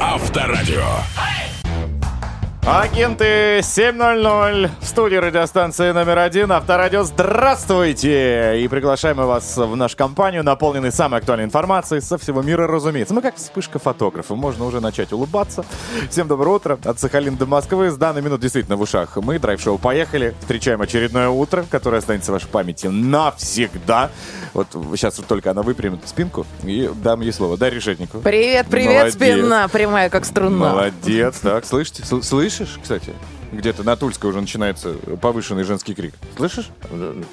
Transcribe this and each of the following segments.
Авторадио. Агенты 7.00 в студии радиостанции номер один Авторадио. Здравствуйте! И приглашаем вас в нашу компанию, наполненной самой актуальной информацией со всего мира, разумеется. Мы как вспышка фотографов, можно уже начать улыбаться. Всем доброе утро от Сахалина до Москвы. С данной минут действительно в ушах мы, драйв-шоу «Поехали». Встречаем очередное утро, которое останется в вашей памяти навсегда. Вот сейчас вот только она выпрямит спинку и дам ей слово. Дарья Решетникову. Привет, привет, Молодец. спина прямая, как струна. Молодец. Так, слышите? Сл- Слышишь, кстати? Где-то на Тульской уже начинается повышенный женский крик. Слышишь?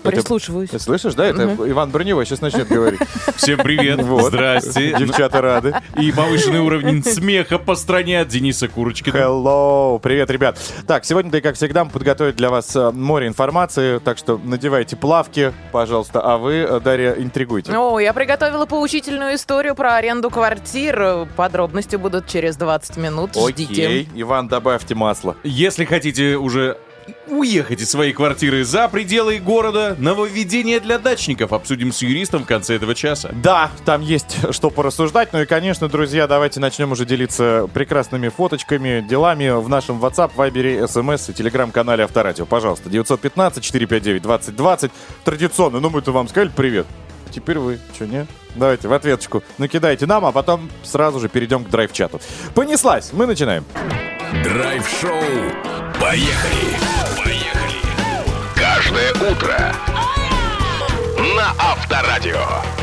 Прислушиваюсь. Это- слышишь, да? Это Иван Броневой сейчас начнет говорить. Всем привет, Вот. здрасте. Девчата рады. И повышенный уровень смеха по стране от Дениса Курочкина. Hello! Привет, ребят. Так, сегодня, да и как всегда, мы подготовили для вас э, море информации, так что надевайте плавки, пожалуйста, а вы, э, Дарья, интригуйте. О, я приготовила поучительную историю про аренду квартир. Подробности будут через 20 минут. Ждите. Окей, Иван, добавьте масло. Если хотите уже уехать из своей квартиры за пределы города, нововведение для дачников обсудим с юристом в конце этого часа. Да, там есть что порассуждать. Ну и, конечно, друзья, давайте начнем уже делиться прекрасными фоточками, делами в нашем WhatsApp, Viber, SMS и телеграм-канале Авторадио. Пожалуйста, 915-459-2020. Традиционно, ну мы-то вам сказали привет. Теперь вы, что, не? Давайте в ответочку накидайте нам, а потом сразу же перейдем к драйв-чату. Понеслась, мы начинаем. Драйв-шоу. Поехали. Поехали. Каждое утро на Авторадио.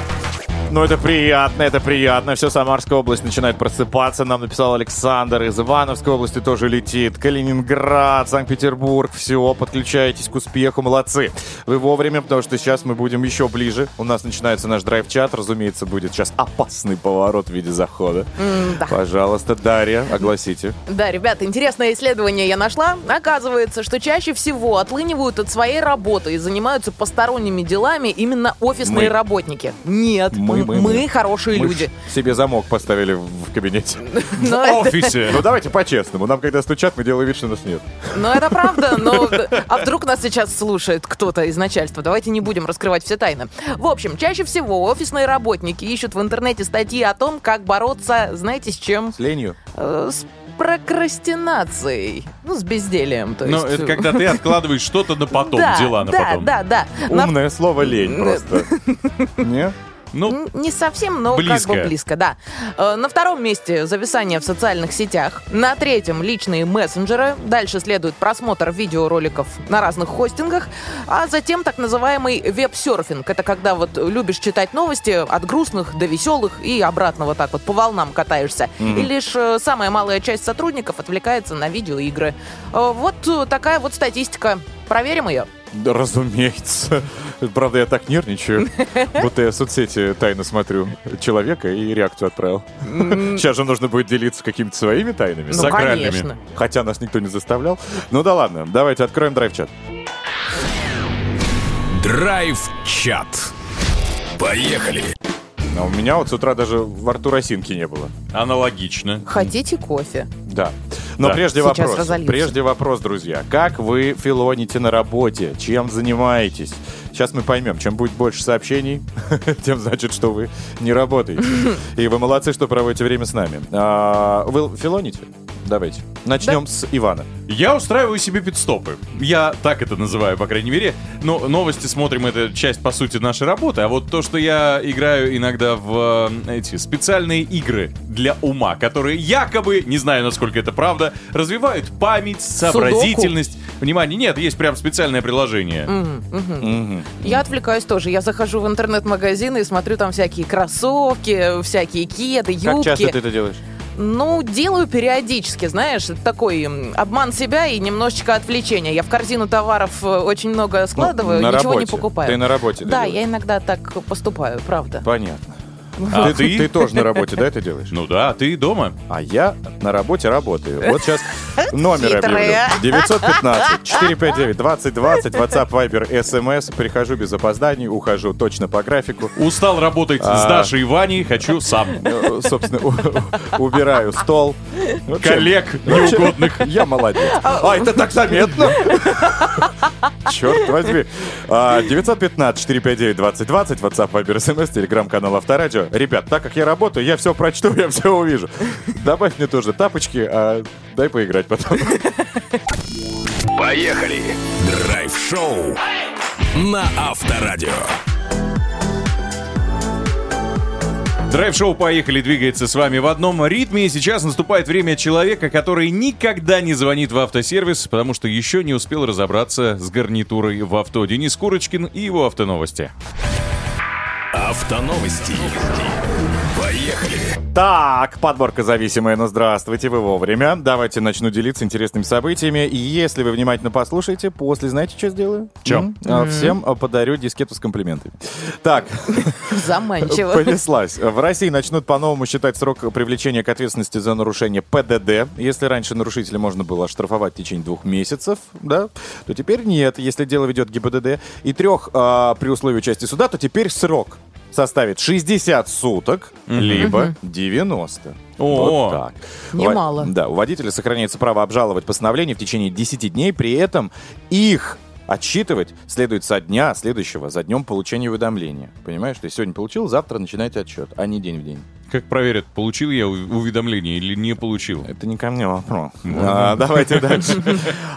Ну, это приятно, это приятно. Все, Самарская область начинает просыпаться. Нам написал Александр. Из Ивановской области тоже летит. Калининград, Санкт-Петербург. Все, подключайтесь к успеху. Молодцы. Вы вовремя, потому что сейчас мы будем еще ближе. У нас начинается наш драйв-чат. Разумеется, будет сейчас опасный поворот в виде захода. М-да. Пожалуйста, Дарья, огласите. Да, ребята, интересное исследование я нашла. Оказывается, что чаще всего отлынивают от своей работы и занимаются посторонними делами именно офисные Мы. работники. Нет, Мы, мы, мы. хорошие Мы люди. себе замок поставили в кабинете. Но В это, офисе. Ну, давайте по-честному. Нам, когда стучат, мы делаем вид, что нас нет. но это правда, но... А вдруг нас сейчас слушает кто-то из начальства? Давайте не будем раскрывать все тайны. В общем, чаще всего офисные работники ищут в интернете статьи о том, как бороться, знаете, с чем? С ленью. Э, С прокрастинацией. Ну, с безделием, то есть. Но это когда ты откладываешь что-то на потом, да, дела на да, потом. Да, да, На- Умное слово лень просто. Не? Ну, Не совсем, но Близко. как бы близко, да. Э, На втором месте зависание в социальных сетях. На третьем личные мессенджеры. Дальше следует просмотр видеороликов на разных хостингах. А затем так называемый веб-серфинг. Это когда вот любишь читать новости от грустных до веселых и обратно вот так вот по волнам катаешься. И лишь э, самая малая часть сотрудников отвлекается на видеоигры. Э, Вот такая вот статистика. Проверим ее. Да, разумеется. Правда, я так нервничаю, будто я в соцсети тайно смотрю человека и реакцию отправил. Сейчас же нужно будет делиться какими-то своими тайнами. Ну, Сакральными. конечно. Хотя нас никто не заставлял. Ну да ладно, давайте откроем драйв-чат. Драйв-чат. Поехали. А у меня вот с утра даже во рту росинки не было. аналогично. Хотите кофе? Да. Но Да. прежде Сейчас вопрос. разольются. Прежде вопрос, друзья. Как вы филоните на работе? Чем занимаетесь? Сейчас мы поймем. Чем будет больше сообщений, тем значит, что вы не работаете. И вы молодцы, что проводите время с нами. А, Вы филоните? Давайте. Начнем с Ивана. Я устраиваю себе пидстопы. Я так это называю, по крайней мере. Но новости смотрим, это часть, по сути, нашей работы. А вот то, что я играю иногда в э, эти специальные игры для ума, которые якобы, не знаю, насколько это правда, развивают память, сообразительность. Внимание, нет, есть прям специальное приложение. Мгм. Я отвлекаюсь тоже. Я захожу в интернет-магазин и смотрю там всякие кроссовки, всякие кеды, юбки. Как часто ты это делаешь? Ну, делаю периодически, знаешь, такой обман себя и немножечко отвлечения. Я в корзину товаров э, очень много складываю, Ну, ничего не работе. покупаю. Ты на работе Да, я иногда так поступаю, правда. Понятно. А ты, ты? ты тоже на работе, да, это делаешь? Ну да, ты дома. А я на работе работаю. Вот сейчас Номер объявлю. 915 459 2020 WhatsApp, Viber, SMS. Прихожу без опозданий, ухожу точно по графику. Устал работать с А. Дашей и Ваней, хочу сам. Э, Собственно, у- убираю стол. Вообще, Коллег неугодных. Я молодец. А, это так заметно. Черт возьми. А, 915-459-2020, WhatsApp, Viber, SMS, телеграм-канал Авторадио. Ребят, так как я работаю, я все прочту, я все увижу. Добавь мне тоже тапочки, а дай поиграть потом. Поехали! Драйв-шоу на Авторадио. Драйв-шоу «Поехали» двигается с вами в одном ритме, и сейчас наступает время человека, который никогда не звонит в автосервис, потому что еще не успел разобраться с гарнитурой в авто. Денис Курочкин и его автоновости. Автоновости. Поехали! Так, подборка зависимая, но здравствуйте, вы вовремя. Давайте начну делиться интересными событиями. И если вы внимательно послушаете, после знаете, что сделаю? Чё? М? А, Всем а, подарю дискету с комплиментами. Так, Заманчиво. Понеслась. В России начнут по-новому считать срок привлечения к ответственности за нарушение ПДД. Если раньше нарушителя можно было оштрафовать в течение двух месяцев, да, то теперь нет. Если дело ведет ГИБДД и трех а, при условии участия суда, то теперь срок составит 60 суток, либо 90. О. Вот так. Немало. Да, у водителя сохраняется право обжаловать постановление в течение 10 дней, при этом их отсчитывать следует со дня следующего, за днем получения уведомления. Понимаешь, ты сегодня получил, завтра начинаете отсчет, а не день в день. Как проверят, получил я уведомление или не получил? Это не ко мне вопрос. А, давайте дальше.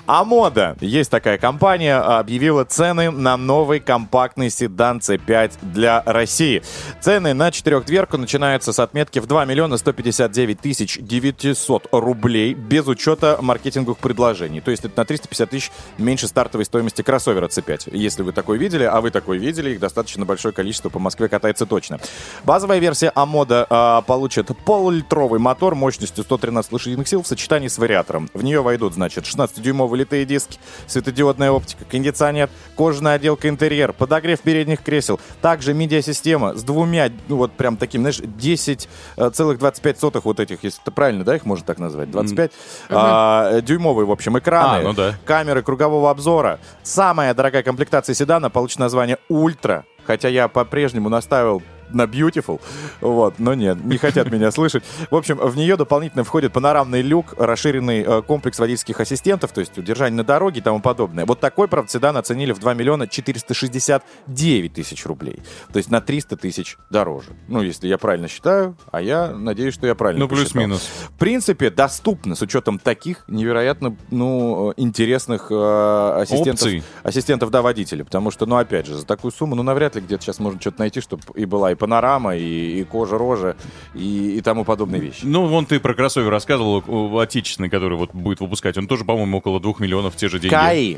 Амода. Есть такая компания, а, объявила цены на новый компактный седан C5 для России. Цены на четырехдверку начинаются с отметки в 2 миллиона 159 тысяч 900 рублей без учета маркетинговых предложений. То есть это на 350 тысяч меньше стартовой стоимости кроссовера C5. Если вы такой видели, а вы такой видели, их достаточно большое количество по Москве катается точно. Базовая версия Амода а, получит полулитровый мотор мощностью 113 лошадиных сил в сочетании с вариатором. В нее войдут, значит, 16-дюймовые литые диски, светодиодная оптика, кондиционер, кожаная отделка интерьер, подогрев передних кресел, также медиасистема с двумя, ну вот прям таким, знаешь, 10,25 вот этих, если это правильно, да, их можно так назвать, 25, а, дюймовые, в общем, экраны, А, ну да. камеры кругового обзора. Самая дорогая комплектация седана получит название «Ультра», хотя я по-прежнему настаивал на Beautiful, вот, но нет, не хотят меня слышать. В общем, в нее дополнительно входит панорамный люк, расширенный э, комплекс водительских ассистентов, то есть удержание на дороге и тому подобное. Вот такой, правда, седан оценили в 2 миллиона 469 тысяч рублей. То есть на 300 тысяч дороже. Ну, если я правильно считаю, а я надеюсь, что я правильно Ну, плюс-минус. В принципе, доступно с учетом таких невероятно, ну, э, интересных э, ассистентов, Опций. ассистентов, да, водителя. Потому что, ну, опять же, за такую сумму, ну, навряд ли где-то сейчас можно что-то найти, чтобы и была и панорама, и, и кожа, рожа, и, и тому подобные вещи. Ну, вон ты про кроссовер рассказывал, отечественный, который вот будет выпускать. Он тоже, по-моему, около двух миллионов в те же деньги. КАИ.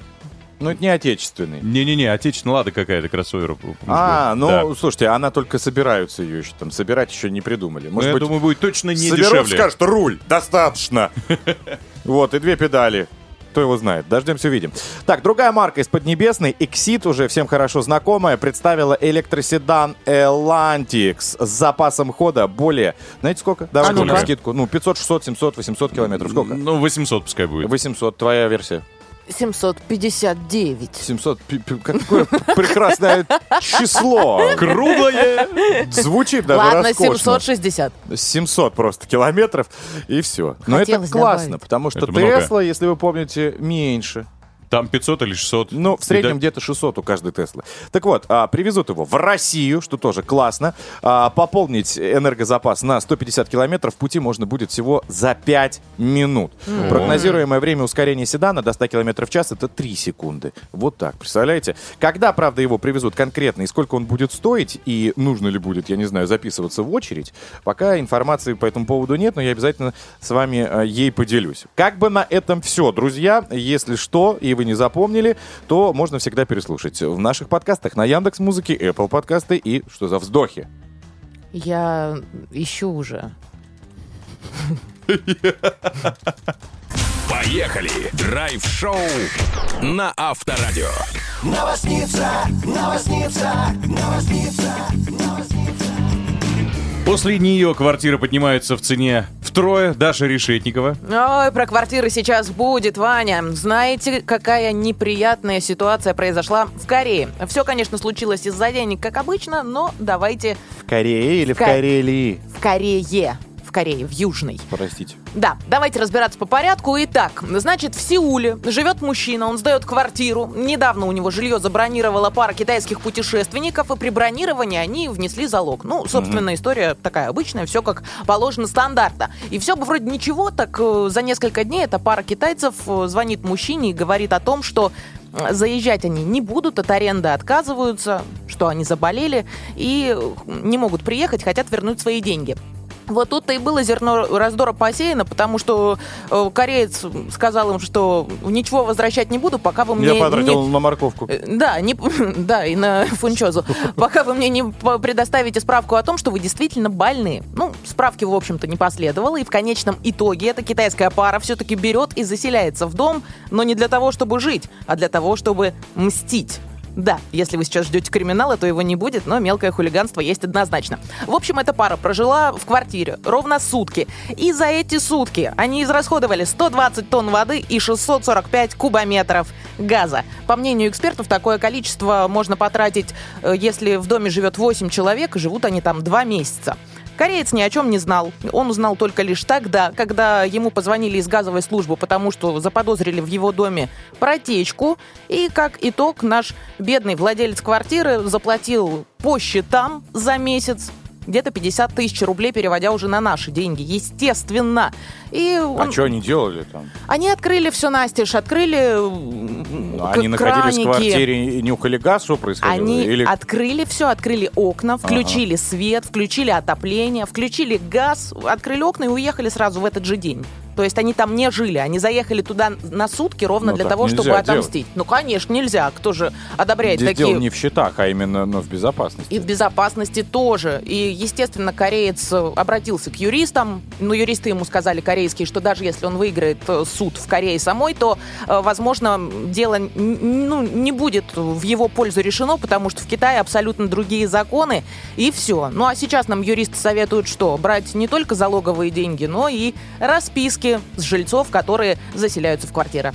Ну, это не отечественный. Не-не-не, отечественная лада какая-то кроссовер. А, ну, Да. слушайте, она только собираются ее еще там, собирать еще не придумали. Ну, Может я быть, думаю, будет точно не соберут, дешевле. скажут, руль, достаточно. Вот, и две педали. Кто его знает? Дождемся, увидим. Так, другая марка из Поднебесной, Exit, уже всем хорошо знакомая, представила электроседан Elantix с запасом хода более... Знаете сколько? Ну-ка. на скидку. Ну, 500, 600, 700, 800 километров. Сколько? Ну, 800 пускай будет. 800, твоя версия. 759. 700, пи- пи- какое прекрасное число. Круглое! Звучит даже Ладно, роскошно. 760. 700 просто километров, и все. Но это Хотелось классно, добавить. потому что Это много. Тесла, если вы помните, меньше. Там 500 или 600. Ну, в среднем да- где-то 600 у каждой Теслы. Так вот, а, привезут его в Россию, что тоже классно. А, пополнить энергозапас на 150 километров пути можно будет всего за 5 минут. Прогнозируемое время ускорения седана до 100 километров в час это 3 секунды. Вот так, представляете? Когда, правда, его привезут конкретно и сколько он будет стоить, и нужно ли будет, я не знаю, записываться в очередь, пока информации по этому поводу нет, но я обязательно с вами э, ей поделюсь. Как бы на этом все, друзья. Если что, и вы не запомнили, то можно всегда переслушать в наших подкастах на Яндекс Музыке, Apple подкасты и что за вздохи. Я ищу уже. Поехали! Драйв-шоу на Авторадио. После нее квартиры поднимаются в цене в трое, Даша Решетникова. Ой, про квартиры сейчас будет, Ваня. Знаете, какая неприятная ситуация произошла в Корее? Все, конечно, случилось из-за денег, как обычно, но давайте В Корее или в Ка- Карелии? в Корее. Корее, в Южной. Простите. Да, давайте разбираться по порядку. Итак, значит, в Сеуле живет мужчина, он сдает квартиру. Недавно у него жилье забронировала пара китайских путешественников, и при бронировании они внесли залог. Ну, собственно, история такая обычная, все как положено стандартно. И все бы вроде ничего, так э, за несколько дней эта пара китайцев э, звонит мужчине и говорит о том, что э, заезжать они не будут, от аренды отказываются, что они заболели и не могут приехать, хотят вернуть свои деньги. Вот тут-то и было зерно раздора посеяно, потому что э, кореец сказал им, что ничего возвращать не буду, пока вы мне Я потратил не... на морковку. Э, Да, не, да, и на фунчозу. Пока вы мне не предоставите справку о том, что вы действительно больны. Ну, справки, в общем-то, не последовало, и в конечном итоге эта китайская пара все-таки берет и заселяется в дом, но не для того, чтобы жить, а для того, чтобы мстить. Да, если вы сейчас ждете криминала, то его не будет, но мелкое хулиганство есть однозначно. В общем, эта пара прожила в квартире ровно сутки. И за эти сутки они израсходовали 120 тонн воды и 645 кубометров газа. По мнению экспертов, такое количество можно потратить, э, если в доме живет 8 человек, живут они там 2 месяца. Кореец ни о чем не знал. Он узнал только лишь тогда, когда ему позвонили из газовой службы, потому что заподозрили в его доме протечку. И как итог, наш бедный владелец квартиры заплатил по счетам за месяц где-то 50 тысяч рублей, переводя уже на наши деньги, естественно. И А он- что они делали там? они открыли все настежь, открыли Ну, Они находились в квартире и нюхали газ, что происходило? Они Или открыли все, открыли окна, включили свет, включили отопление, включили газ, открыли окна и уехали сразу в этот же день. То есть они там не жили, они заехали туда на сутки ровно Ну, для того, чтобы делать. отомстить. Ну, конечно, нельзя. Кто же одобряет Здесь такие... дело не в счетах, а именно ну, в безопасности. И в безопасности тоже. И, естественно, кореец э, обратился к юристам. Но юристы ему сказали корейские, что даже если он выиграет э, суд в Корее самой, то, э, возможно, дело ну, не будет в его пользу решено, потому что в Китае абсолютно другие законы, и все. Ну а сейчас нам юристы советуют что? Брать не только залоговые деньги, но и расписки с жильцов, которые заселяются в квартиры.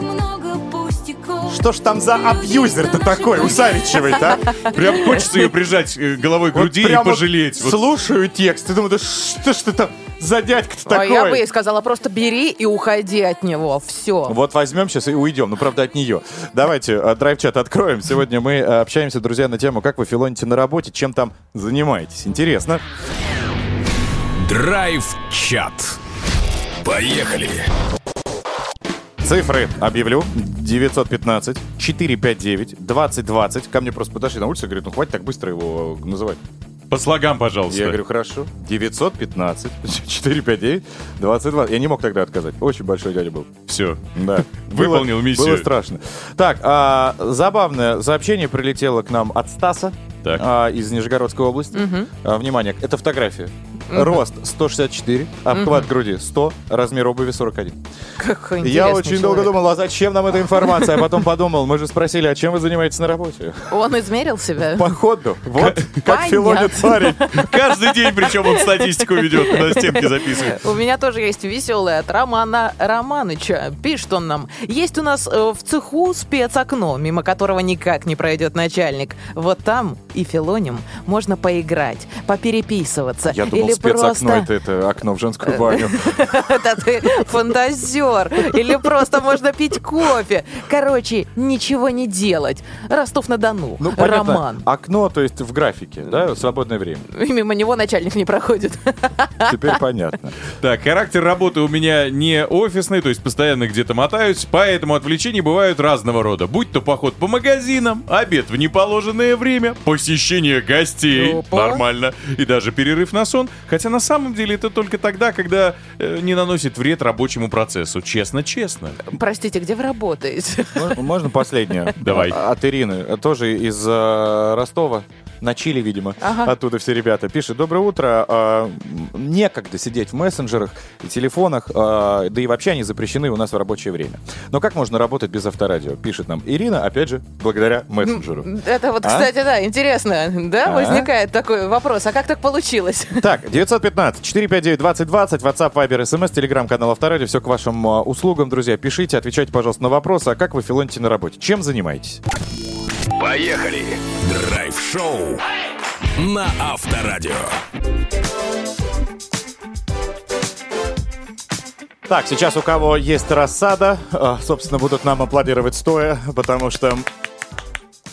Много пустяков. Что ж там за абьюзер-то такой у Савичевой-то, а? Прям хочется ее прижать э, головой к Вот груди и прямо пожалеть. Вот Слушаю текст и думаю, да что ж ты там за дядька-то А я бы ей такой? сказала, просто бери и уходи от него. Все. Вот возьмем сейчас и уйдем, ну, правда, от нее. Давайте э, драйв-чат откроем. Сегодня мы э, общаемся, друзья, на тему, как вы филоните на работе, чем там занимаетесь. Интересно. Драйв-чат. Поехали. Цифры объявлю. 915 459 2020. Ко мне просто подошли на улице и говорят, ну хватит так быстро его э, называть. По слогам, пожалуйста. Я говорю, хорошо. 915 459 2020. Я не мог тогда отказать. Очень большой дядя был. Все. Да. Выполнил Было- миссию. Было страшно. Так, а, забавное сообщение прилетело к нам от Стаса Так. а, из Нижегородской области. А, внимание, это фотография. Рост 164, обхват груди 100, размер обуви 41. Как Я очень долго человек. думал, а зачем нам эта информация? А потом подумал, мы же спросили, а чем вы занимаетесь на работе? Он измерил себя. Походу. Вот как филонит парень. Каждый день, причем он статистику ведет, на стенке записывает. У меня тоже есть веселая от Романа Романыча. Пишет он нам. Есть у нас э, в цеху спецокно, мимо которого никак не пройдет начальник. Вот там и филоним можно поиграть, попереписываться. Я думал, спецокно просто... это, это окно в женскую баню. Это ты фантазер. Или просто можно пить кофе. Короче, ничего не делать. Ростов-на-Дону. Ну, Роман. окно, то есть в графике, да, свободное время. И мимо него начальник не проходит. Теперь понятно. Так, характер работы у меня не офисный, то есть постоянно где-то мотаюсь, поэтому отвлечения бывают разного рода. Будь то поход по магазинам, обед в неположенное время, посещение гостей, Опа. нормально, и даже перерыв на сон. Хотя на самом деле это только тогда, когда э, не наносит вред рабочему процессу. Честно-честно. Простите, где вы работаете? Мо- Можно последнее? Давай. А- От Ирины. Тоже из э, Ростова. На Чили, видимо. Ага. Оттуда все ребята. Пишет, доброе утро. м, некогда сидеть в мессенджерах и телефонах, а, да и вообще они запрещены у нас в рабочее время. Но как можно работать без авторадио? Пишет нам Ирина, опять же, благодаря мессенджеру. Это вот, А? кстати, да, интересно, да, А? возникает такой вопрос, а как так получилось? Так, 915-459-2020, WhatsApp, Viber, SMS, телеграм-канал Авторадио. Все к вашим а, услугам, друзья. Пишите, отвечайте, пожалуйста, на вопросы. А как вы филоните на работе? Чем занимаетесь? Поехали! Драйв-шоу на Авторадио. Так, сейчас у кого есть рассада, а, собственно, будут нам аплодировать стоя, потому что...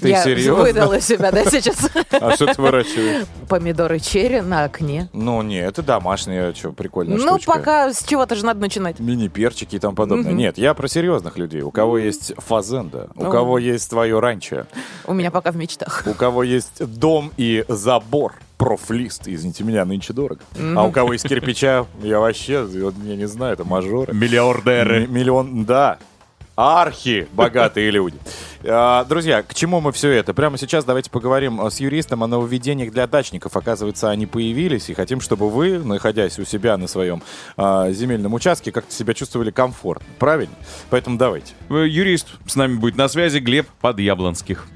Ты Я серьезно? выдала себя, да, сейчас? А что ты выращиваешь? Помидоры черри на окне. Ну, не, это домашнее, что, прикольная Ну, штучка. пока с чего-то же надо начинать. Мини-перчики и тому подобное. Нет, я про серьезных людей. У кого есть фазенда, у Ну. кого есть твое ранчо, У меня пока в мечтах. у кого есть дом и забор, профлист, извините меня, нынче дорого. А у кого есть кирпича, я вообще, вот, я не знаю, это мажоры. Миллиардеры. М- Миллион, да. Архи богатые люди. А, Друзья, к чему мы все это? Прямо сейчас давайте поговорим а, с юристом о нововведениях для дачников. Оказывается, они появились, и хотим, чтобы вы, находясь у себя на своем а, земельном участке, как-то себя чувствовали комфортно. Правильно? Поэтому давайте. Э, Юрист с нами будет на связи, Глеб Подъяблонских.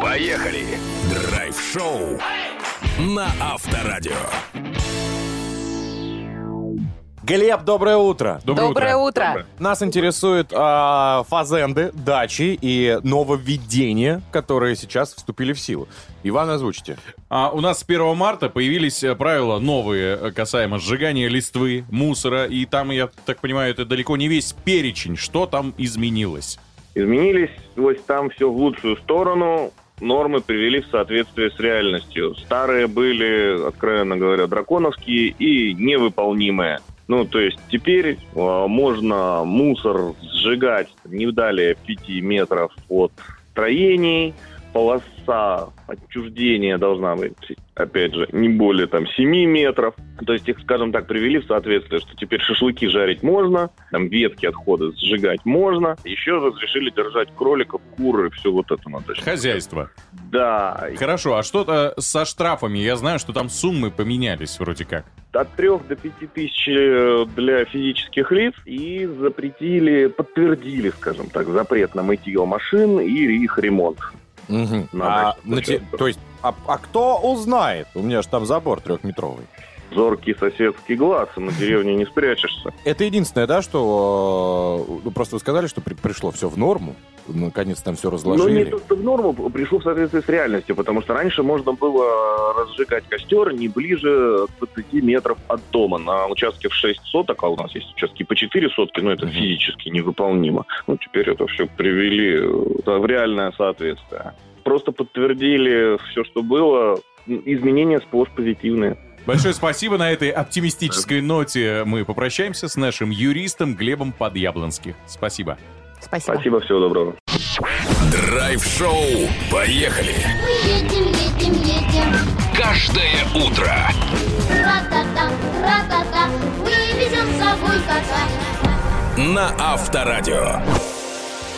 Поехали! Драйв-шоу на Авторадио. Глеб, доброе утро. Доброе утро. Нас интересуют а, фазенды, дачи и нововведения, которые сейчас вступили в силу. Иван, озвучите. А у нас с 1 марта появились э, правила новые э, касаемо сжигания листвы, мусора, и там, я так понимаю, это далеко не весь перечень, что там изменилось. изменились, то есть там все в лучшую сторону, нормы привели в соответствие с реальностью. Старые были, откровенно говоря, драконовские и невыполнимые. Ну, то есть теперь э, можно мусор сжигать не далее 5 метров от строений, полоса отчуждения должна быть, опять же, не более там 7 метров. То есть их, скажем так, привели в соответствие, что теперь шашлыки жарить можно, там ветки отходы сжигать можно. Еще разрешили держать кроликов, куры, все вот это надо. Хозяйство. Да, Хорошо, а что-то со штрафами? Я знаю, что там суммы поменялись вроде как. от 3 до 5 тысяч э, для физических лиц и запретили, подтвердили, скажем так, запрет на мытье машин и их ремонт. На А, на те- то есть, а, а кто узнает? У меня же там забор трехметровый. Зоркий соседский глаз, на деревне не спрячешься. Это единственное, да, что... э, Ну, просто вы сказали, что при- пришло все в норму. Наконец там все Ну, не разложили. то, что в норму, пришло в соответствии с реальностью, потому что раньше можно было разжигать костер не ближе 20 метров от дома. На участке в 6 соток, а у нас есть участки по 4 сотки, но это физически невыполнимо. Ну, теперь это все привели э, в реальное соответствие. Просто подтвердили все, что было. Изменения сплошь позитивные. Большое спасибо. На этой оптимистической ноте мы попрощаемся с нашим юристом Глебом Подъяблонских. Спасибо. Спасибо. Спасибо, всего доброго. Драйв-шоу. Поехали! Мы едем, едем, едем. Каждое утро Ра-та-та, ра-та-та. Мы везем с собой кота. на Авторадио.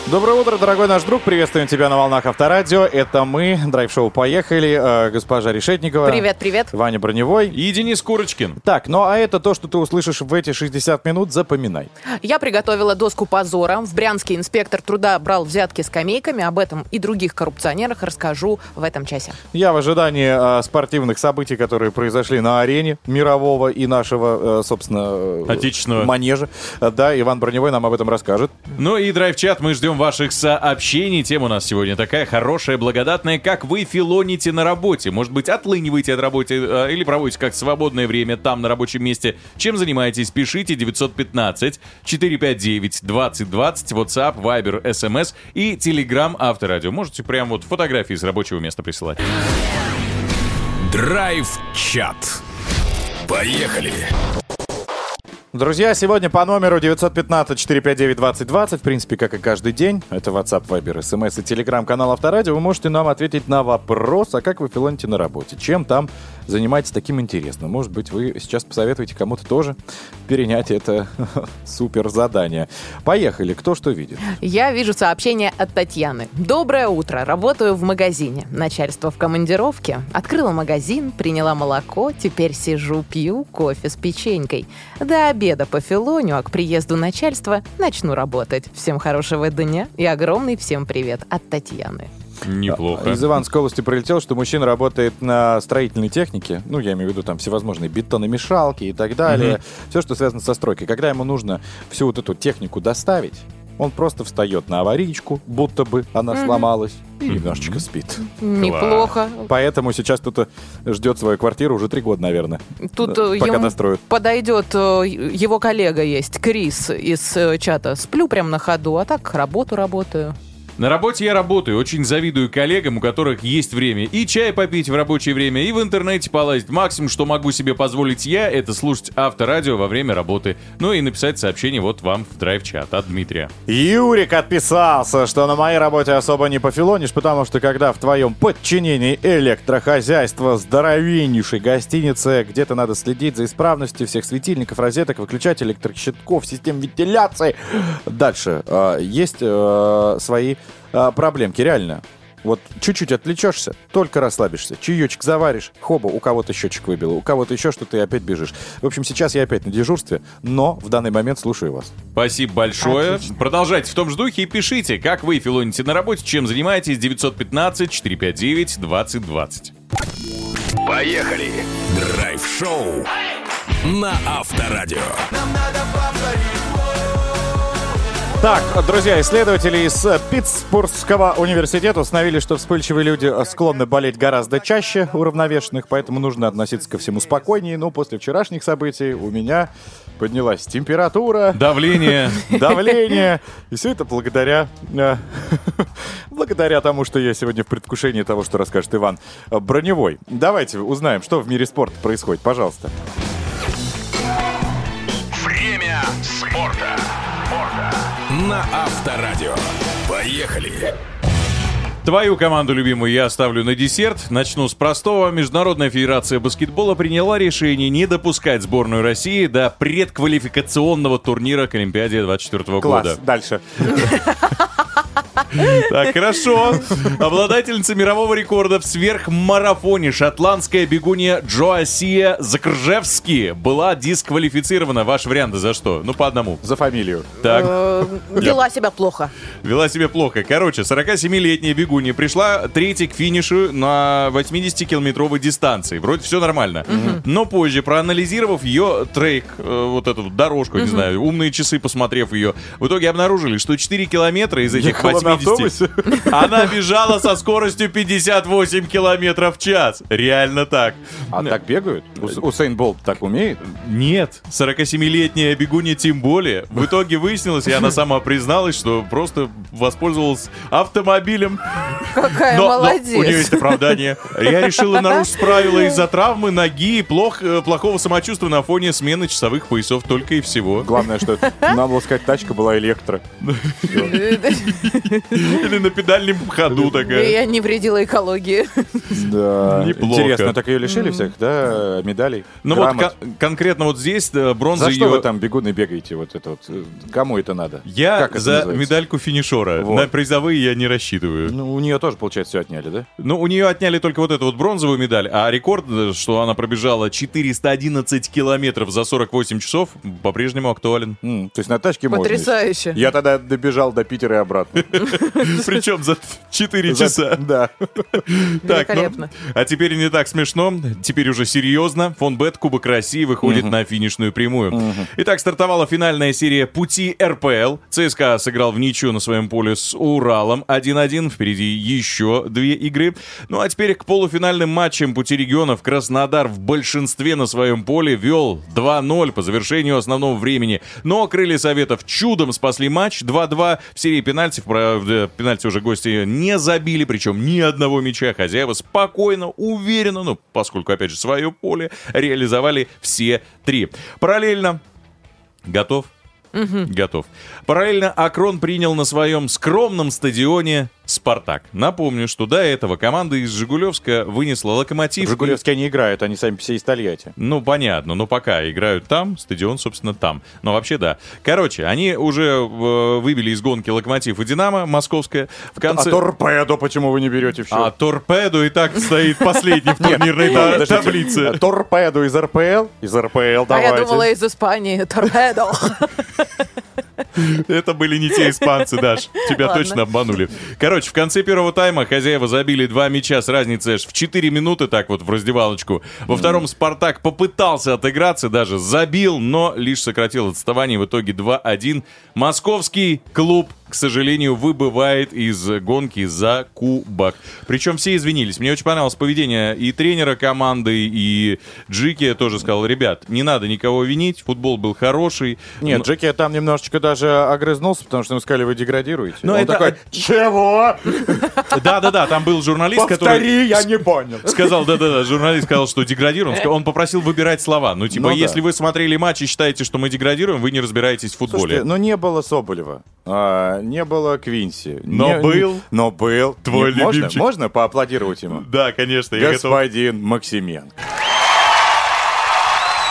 Доброе утро, дорогой наш друг. Приветствуем тебя на волнах Авторадио. Это мы, драйв-шоу «Поехали». Э, госпожа Решетникова. Привет, привет. Ваня Броневой. И Денис Курочкин. Так, ну а это то, что ты услышишь в эти 60 минут, запоминай. Я приготовила доску позора. В Брянске инспектор труда брал взятки скамейками. Об этом и других коррупционерах расскажу в этом часе. Я в ожидании э, спортивных событий, которые произошли на арене мирового и нашего, э, собственно, э, Отечественного. манежа. Да, Иван Броневой нам об этом расскажет. Ну и драйв-чат, мы ждем ваших сообщений. Тема у нас сегодня такая хорошая, благодатная, как вы филоните на работе. Может быть, отлыниваете от работы э, или проводите как свободное время там, на рабочем месте. Чем занимаетесь? Пишите 915 459 2020, WhatsApp, Viber, SMS и Telegram Авторадио. Можете прям вот фотографии с рабочего места присылать. Драйв-чат. Поехали! Друзья, сегодня по номеру 915-459-2020, в принципе, как и каждый день, это WhatsApp, Viber, SMS и телеграм-канал Авторадио, вы можете нам ответить на вопрос, а как вы филоните на работе? Чем там занимаетесь таким интересным? Может быть, вы сейчас посоветуете кому-то тоже перенять это супер задание. Поехали, кто что видит? Я вижу сообщение от Татьяны. Доброе утро. Работаю в магазине. Начальство в командировке. Открыла магазин, приняла молоко. Теперь сижу, пью кофе с печенькой. До обеда по филоню, а к приезду начальства начну работать. Всем хорошего дня и огромный всем привет от Татьяны. Неплохо. Из Иванской области прилетел, что мужчина работает на строительной технике. Ну, я имею в виду там всевозможные бетономешалки и так далее. Все, что связано со стройкой. Когда ему нужно всю вот эту технику доставить, он просто встает на аварийку, будто бы она сломалась, и немножечко спит. Неплохо. Поэтому сейчас кто-то ждет свою квартиру уже три года, наверное. Тут э, э, пока достроят. подойдет э, его коллега есть, Крис из чата. Сплю прям на ходу, а так работу работаю. На работе я работаю, очень завидую коллегам, у которых есть время и чай попить в рабочее время, и в интернете полазить. Максимум, что могу себе позволить я, это слушать авторадио во время работы. Ну и написать сообщение вот вам в драйв-чат от Дмитрия. Юрик отписался, что на моей работе особо не пофилонишь, потому что когда в твоем подчинении электрохозяйство здоровеннейшей гостиницы, где-то надо следить за исправностью всех светильников, розеток, выключателей, электрощитков, систем вентиляции. Дальше. э, есть э, свои э, проблемки, реально. Вот чуть-чуть отвлечешься, только расслабишься. Чаечек заваришь, хоба, у кого-то счетчик выбило, у кого-то еще что-то, и опять бежишь. В общем, сейчас я опять на дежурстве, но в данный момент слушаю вас. Спасибо большое. Продолжайте в том же духе и пишите, как вы филоните на работе, чем занимаетесь. 915-459-2020. Поехали! Драйв-шоу на Авторадио. Так, друзья, исследователи из Питтсбургского университета установили, что вспыльчивые люди склонны болеть гораздо чаще уравновешенных, поэтому нужно относиться ко всему спокойнее. Но после вчерашних событий у меня поднялась температура, Давление. давление. И все это благодаря... э, благодаря тому, что я сегодня в предвкушении того, что расскажет Иван Броневой. Давайте узнаем, что в мире спорта происходит. Пожалуйста. Время На Авторадио. Поехали! Твою команду любимую я оставлю на десерт. Начну с простого. Международная федерация баскетбола приняла решение не допускать сборную России до предквалификационного турнира к Олимпиаде 24 Класс. года. Дальше. Так, хорошо. Обладательница мирового рекорда в сверхмарафоне шотландская бегунья Джоасия Закржевски была дисквалифицирована. Ваши варианты за что? Ну, по одному. За фамилию. Так. Э, Вела себя плохо. Вела себя плохо. Короче, 47-летняя бегунья пришла третьей к финишу на 80-километровой дистанции. Вроде все нормально. Но позже, проанализировав ее трек, э, вот эту дорожку, не знаю, умные часы посмотрев ее, в итоге обнаружили, что 4 километра из этих Ехала на 80 автобусе? она бежала со скоростью 58 километров в час. Реально так. А так бегают? Ус- Усейн Болт так умеет? Нет, 47-летняя бегунья тем более. В итоге выяснилось, и она сама призналась, что просто воспользовалась автомобилем. Какая Но, но молодец. у нее есть оправдание. Я решила нарушить правила из-за травмы ноги и плох, э, плохого самочувствия на фоне смены часовых поясов только и всего. Главное, что надо было сказать, тачка была электро. Или на педальном ходу такая. Я не вредила экологии. Да. Неплохо. Интересно, так ее лишили всех, да, медалей? Ну вот конкретно вот здесь э, бронза За что ее... вы там бегуны бегаете? Вот это вот? Кому это надо? Я за медальку финишера. Вот. На призовые я не рассчитываю. Ну, у нее тоже, получается, все отняли, да? Ну, у нее отняли только вот эту вот бронзовую медаль, а рекорд, э, что она пробежала 411 километров за 48 часов, по-прежнему актуален. То есть на тачке можно. Потрясающе. Я тогда добежал до Питера и обратно. Причем за 4 За- часа. Да. Так, ну, а теперь не так смешно, теперь уже серьезно. Фонбет Кубок России выходит на финишную прямую. Итак, стартовала финальная серия пути РПЛ. ЦСКА сыграл в ничью на своем поле с Уралом 1-1. Впереди еще две игры. Ну а теперь к полуфинальным матчам пути регионов. Краснодар в большинстве на своем поле вел 2-0 по завершению основного времени. Но крылья Советов чудом спасли матч 2-2 в серии пенальти. Правда, пенальти уже гости не забили, причем ни одного мяча. Хозяева спокойно, уверенно, ну, поскольку, опять же, свое поле, реализовали все три. Параллельно Готов? Готов. Параллельно Акрон принял на своем скромном стадионе «Спартак». Напомню, что до этого команда из Жигулевска вынесла «Локомотив». В Жигулевске они играют, они сами все из Тольятти. Ну, понятно, но пока играют там, стадион, собственно, там. Но вообще, да. Короче, они уже э, выбили из гонки «Локомотив» и «Динамо» московская. В конце... А торпедо почему вы не берете все? А торпедо и так стоит последний в турнирной Подождите, таблице. Торпеду из РПЛ? Из РПЛ, А давайте. я думала из Испании. Торпедо. Это были не те испанцы, Даш. Тебя Ладно. точно обманули. Короче, в конце первого тайма хозяева забили два мяча с разницей аж в 4 минуты, так вот, в раздевалочку. Во втором Спартак попытался отыграться, даже забил, но лишь сократил отставание. В итоге 2-1. Московский клуб к сожалению, выбывает из гонки за кубок. Причем все извинились. Мне очень понравилось поведение и тренера команды, и Джики тоже сказал, ребят, не надо никого винить, футбол был хороший. Нет, Но- Джеки там немножечко даже огрызнулся, потому что ему сказали, вы деградируете. Но Он это- такой, чего? Да-да-да, там был журналист, который... Повтори, я не понял. Сказал, да-да-да, журналист сказал, что деградируем. Он попросил выбирать слова. Ну, типа, Ну да. если вы смотрели матч и считаете, что мы деградируем, вы не разбираетесь в футболе. Слушайте, ну не было Соболева, а, не было Квинси. Но не- был Но был. твой Не- можно, любимчик. можно поаплодировать ему? Да, конечно, я готов. Господин Максименко.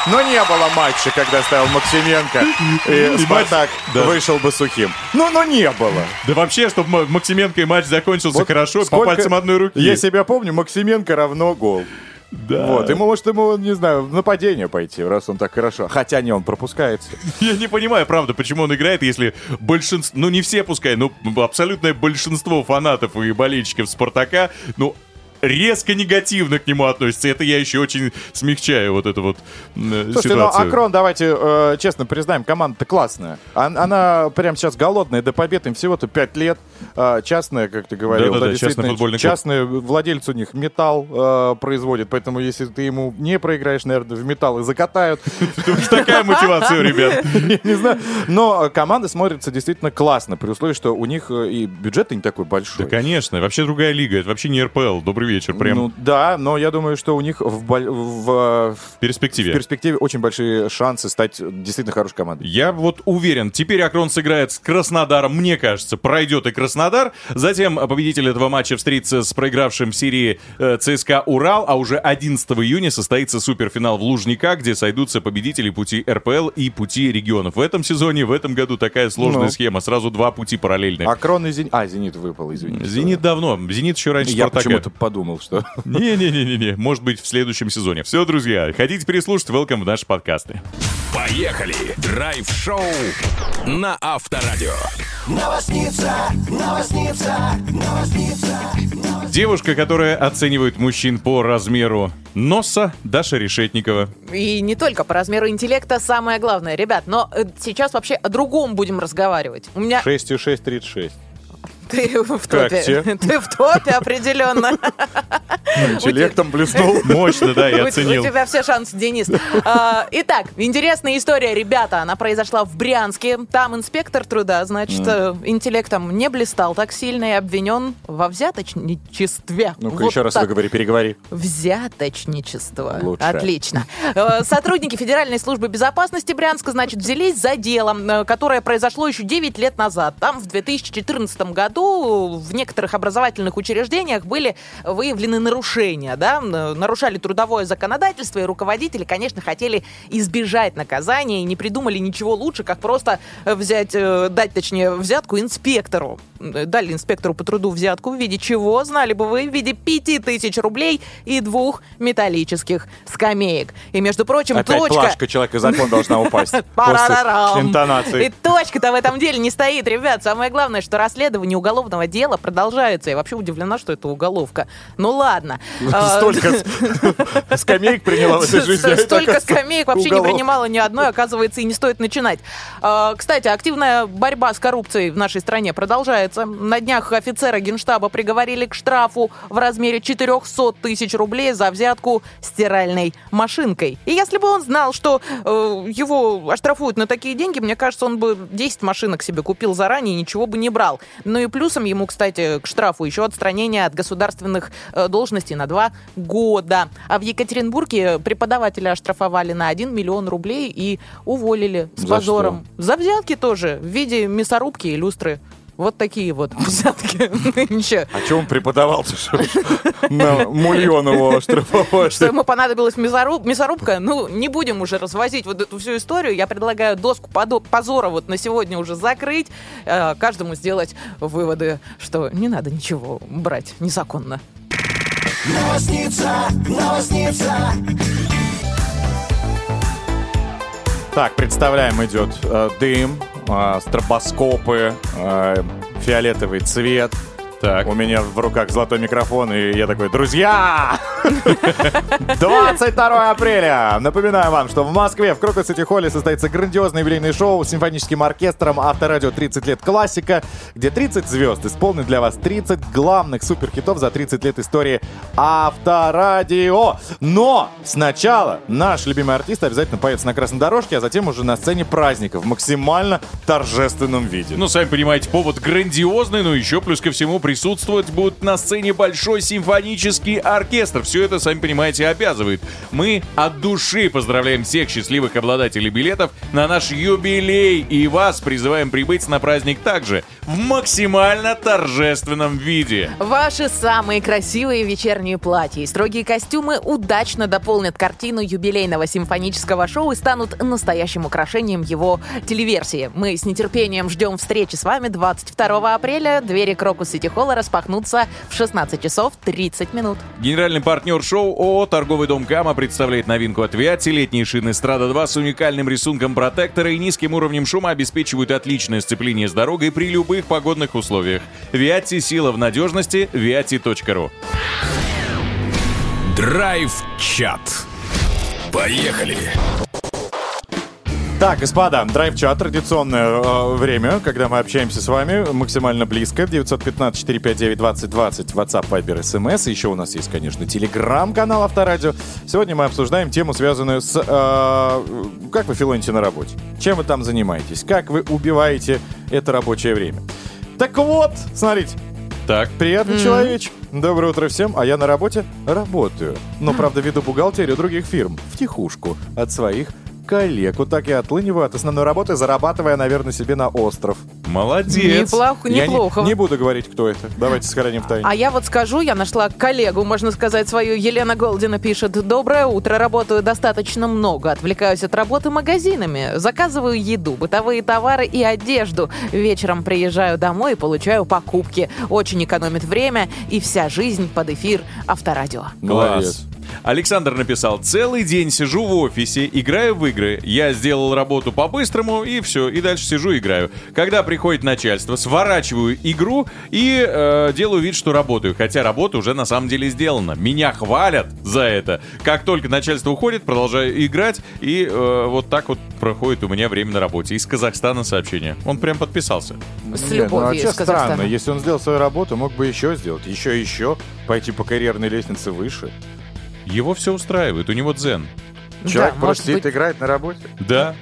Но не было матча, когда ставил Максименко, и, Спартак да. вышел бы сухим. Ну, ну не было. Да вообще, чтобы Максименко и матч закончился Вот хорошо, по сколько- пальцам одной руки. Я себя помню, Максименко равно гол. Да. Вот, ему, может, ему, не знаю, в нападение пойти, раз он так хорошо. Хотя не, он пропускается. Я не понимаю, правда, почему он играет, если большинство, ну не все пускай, но абсолютное большинство фанатов и болельщиков Спартака, ну, резко негативно к нему относятся. Это я еще очень смягчаю вот эту вот э, Слушайте, ситуацию. ну Акрон, давайте э, честно признаем, команда-то классная. Он- она прямо сейчас голодная до побед, им всего-то 5 лет. Э, частная, как ты говорил. Да-да-да, действительно, частный футбольный. Частный владелец у них металл э, производит, поэтому если ты ему не проиграешь, наверное, в металл и закатают. Такая мотивация, у ребят. Я не знаю. Но команда смотрится действительно классно, при условии, что у них э, и бюджет не такой большой. Да, конечно, вообще другая лига, это вообще не РПЛ. Добрый вечер, прям Ну да, но я думаю, что у них в, боль- в, э, в в перспективе. перспективе очень большие шансы стать действительно хорошей командой. Я вот уверен, теперь Акрон сыграет с Краснодаром, мне кажется, пройдет и Краснодар. Затем победитель этого матча встретится с проигравшим в серии э, ЦСКА Урал, а уже 11 июня состоится суперфинал в Лужниках, где сойдутся победители пути РПЛ и пути регионов. В этом сезоне, в этом году такая сложная Ну. схема, сразу два пути параллельных. Акрон и Зенит. А, Зенит выпал, извините. Зенит давно, Зенит еще раньше Я Спартака. почему-то подумал, что... Не-не-не-не, может быть в следующем сезоне. Все, друзья, хотите переслушать, welcome в наши подкасты. Поехали! Драйв-шоу на Авторадио. Девушка, которая оценивает мужчин по размеру носа, Даша Решетникова. И не только по размеру интеллекта самое главное. Ребят, но э, сейчас вообще о другом будем разговаривать. У меня... 6,636. Ты в топе. Ты в топе определенно. Интеллектом блеснул. Мощно, да, я оценил. У тебя все шансы, Денис. А, Итак, интересная история, ребята. Она произошла в Брянске. Там инспектор труда, значит, э, интеллектом не блистал так сильно и обвинен во взяточничестве. Ну-ка, еще раз выговори, переговори. Взяточничество. Лучше. Отлично. Э, Сотрудники Федеральной службы безопасности Брянска, значит, взялись за дело, э, которое произошло еще 9 лет назад. Там в 2014 году в некоторых образовательных учреждениях были выявлены нарушения, да, нарушали трудовое законодательство, и руководители, конечно, хотели избежать наказания и не придумали ничего лучше, как просто взять, э, дать, точнее, взятку инспектору. Дали инспектору по труду взятку в виде чего, знали бы вы, в виде 5000 рублей и двух металлических скамеек. И, между прочим, Опять точка... плашка человека закон должна упасть. После И интонации. точка-то в этом деле не стоит, ребят. Самое главное, что расследование уголовного дела продолжается. Я вообще удивлена, что это уголовка. Ну ладно. А, Столько скамеек приняла в этой жизни. а Столько скамеек вообще не принимала ни одной, оказывается, и не стоит начинать. А, Кстати, активная борьба с коррупцией в нашей стране продолжается продолжается. На днях офицера генштаба приговорили к штрафу в размере 400 тысяч рублей за взятку стиральной машинкой. И если бы он знал, что э, его оштрафуют на такие деньги, мне кажется, он бы 10 машинок себе купил заранее и ничего бы не брал. Ну и плюсом ему, кстати, к штрафу еще отстранение от государственных э, должностей на 2 года. А в Екатеринбурге преподавателя оштрафовали на 1 миллион рублей и уволили с За позором. За взятки тоже в виде мясорубки и люстры. Вот такие вот взятки нынче. А что он преподавал-то, что на мульон его штрафовать? Что ему понадобилась мясоруб- мясорубка, ну, не будем уже развозить вот эту всю историю. Я предлагаю доску позора вот на сегодня уже закрыть, э, каждому сделать выводы, что не надо ничего брать незаконно. Так, представляем, идет э, дым, стробоскопы, э, фиолетовый цвет. Так. У меня в руках золотой микрофон, и я такой, друзья! 22 апреля! Напоминаю вам, что в Москве в Крокус Сити Холле состоится грандиозное юбилейное шоу с симфоническим оркестром Авторадио 30 лет классика, где 30 звезд исполнят для вас 30 главных суперхитов за 30 лет истории Авторадио. Но сначала наш любимый артист обязательно появится на красной дорожке, а затем уже на сцене праздника в максимально торжественном виде. Ну, сами понимаете, повод грандиозный, но еще плюс ко всему присутствовать будет на сцене большой симфонический оркестр. Все это, сами понимаете, обязывает. Мы от души поздравляем всех счастливых обладателей билетов на наш юбилей и вас призываем прибыть на праздник также в максимально торжественном виде. Ваши самые красивые вечерние платья и строгие костюмы удачно дополнят картину юбилейного симфонического шоу и станут настоящим украшением его телеверсии. Мы с нетерпением ждем встречи с вами 22 апреля. Двери Крокус Сити Холла распахнутся в 16 часов 30 минут. Генеральный партнер шоу ООО «Торговый дом Гамма» представляет новинку от Виати. Летние шины Страда 2 с уникальным рисунком протектора и низким уровнем шума обеспечивают отличное сцепление с дорогой при любых погодных условиях. Виати – сила в надежности. Viati.ru Драйв-чат. Поехали. Так, господа, драйв-чат, традиционное э, время, когда мы общаемся с вами максимально близко. 915-459-2020, WhatsApp, Viber, SMS. Еще у нас есть, конечно, телеграм-канал Авторадио. Сегодня мы обсуждаем тему, связанную с... э, как вы филоните на работе? Чем вы там занимаетесь? Как вы убиваете это рабочее время? Так вот, смотрите, Так, приятный человечек. Доброе утро всем, а я на работе работаю. Но, правда, веду бухгалтерию других фирм в тихушку от своих коллег. Вот так я отлыниваю от основной работы, зарабатывая, наверное, себе на остров. молодец. Неплохо, Я не- неплохо. Не, буду говорить, кто это. Давайте сохраним в тайне. А я вот скажу, я нашла коллегу, можно сказать, свою. Елена Голдина пишет. Доброе утро, работаю достаточно много. Отвлекаюсь от работы магазинами. Заказываю еду, бытовые товары и одежду. Вечером приезжаю домой и получаю покупки. Очень экономит время и вся жизнь под эфир Авторадио. Молодец. Александр написал, целый день сижу в офисе, играю в игры. Я сделал работу по-быстрому и все, и дальше сижу играю. Когда приходит начальство, сворачиваю игру и э, делаю вид, что работаю. Хотя работа уже на самом деле сделана. Меня хвалят за это. Как только начальство уходит, продолжаю играть. И э, вот так вот проходит у меня время на работе. Из Казахстана сообщение. Он прям подписался. С Не, ну, любовью вообще из Казахстана. странно. Если он сделал свою работу, мог бы еще сделать. Еще еще. Пойти по карьерной лестнице выше. Его все устраивает, у него дзен. Человек Да, просто может сидит быть, играет на работе. Да.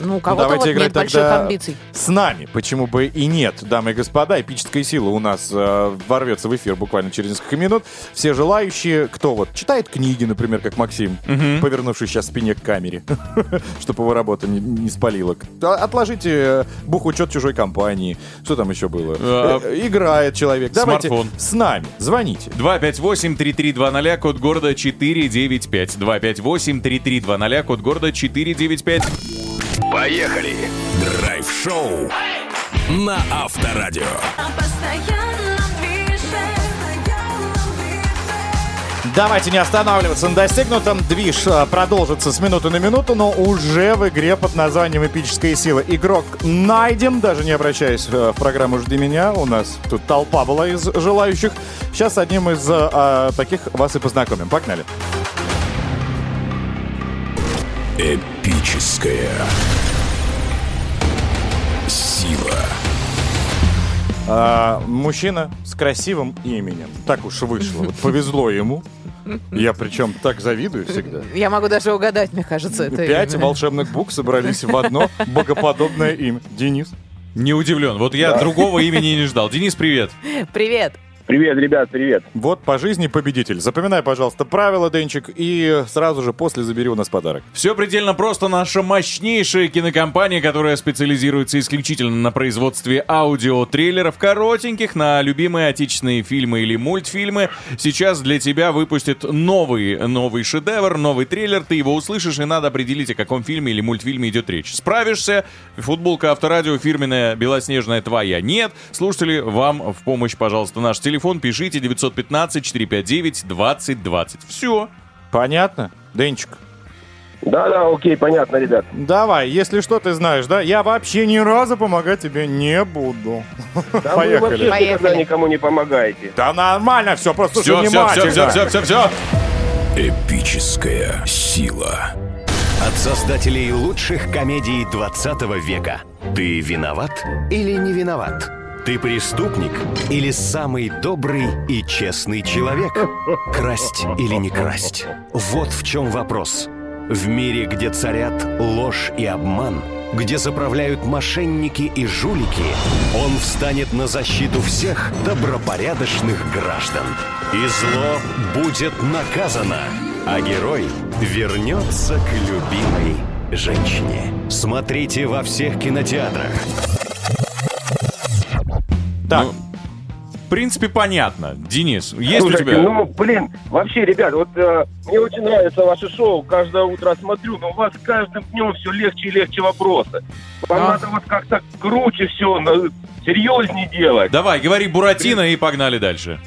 Ну, у кого-то Давайте вот играть нет больших тогда амбиций. С нами. Почему бы и нет, дамы и господа. Эпическая сила у нас э, ворвется в эфир буквально через несколько минут. Все желающие, кто вот читает книги, например, как Максим, повернувший сейчас спине к камере, чтобы его работа не, не спалила. А- Отложите э, бухучет чужой компании. Что там еще было? А, Э, Играет человек. Давайте смартфон. с нами. Звоните. 258-3320, код города 495. 258-3320, код города 495. Поехали. Драйв-шоу на Авторадио. Давайте не останавливаться на достигнутом. Движ э, продолжится с минуты на минуту, но уже в игре под названием «Эпическая сила». Игрок найден, даже не обращаясь э, в программу «Жди меня». У нас тут толпа была из желающих. Сейчас с одним из э, э, таких вас и познакомим. Погнали. Эпическая сила. А, мужчина с красивым именем. Так уж вышло. Вот повезло ему. Я причем так завидую всегда. Я могу даже угадать, мне кажется, это Пять имя. волшебных букв собрались в одно богоподобное имя. Денис. Не удивлен. Вот я другого имени не ждал. Денис, привет. Привет. Привет, ребят, привет. Вот по жизни победитель. Запоминай, пожалуйста, правила, Денчик, и сразу же после забери у нас подарок. Все предельно просто. Наша мощнейшая кинокомпания, которая специализируется исключительно на производстве аудиотрейлеров коротеньких на любимые отечественные фильмы или мультфильмы, сейчас для тебя выпустит новый, новый шедевр, новый трейлер. Ты его услышишь, и надо определить, о каком фильме или мультфильме идет речь. Справишься? Футболка Авторадио фирменная белоснежная твоя. Нет? Слушатели, вам в помощь, пожалуйста, наш телефон. Пишите 915-459-2020. Все. Понятно? Денчик. Да-да, окей, понятно, ребят. Давай, если что, ты знаешь, да? Я вообще ни разу помогать тебе не буду. Да вы вообще Поехали. никогда никому не помогаете. Да нормально все, просто Все, все, все, все, все, все, все. Эпическая сила. От создателей лучших комедий 20 века. Ты виноват или не виноват? Ты преступник или самый добрый и честный человек? Красть или не красть? Вот в чем вопрос. В мире, где царят ложь и обман, где заправляют мошенники и жулики, он встанет на защиту всех добропорядочных граждан. И зло будет наказано, а герой вернется к любимой женщине. Смотрите во всех кинотеатрах. Так, Ну, В принципе, понятно. Денис, есть у Слушайте, тебя... ну, блин, вообще, ребят, вот э, мне очень нравится ваше шоу, каждое утро смотрю, но у вас с каждым днем все легче и легче вопросы. Вам А. надо вот как-то круче все, серьезнее делать. Давай, говори Буратино и погнали дальше.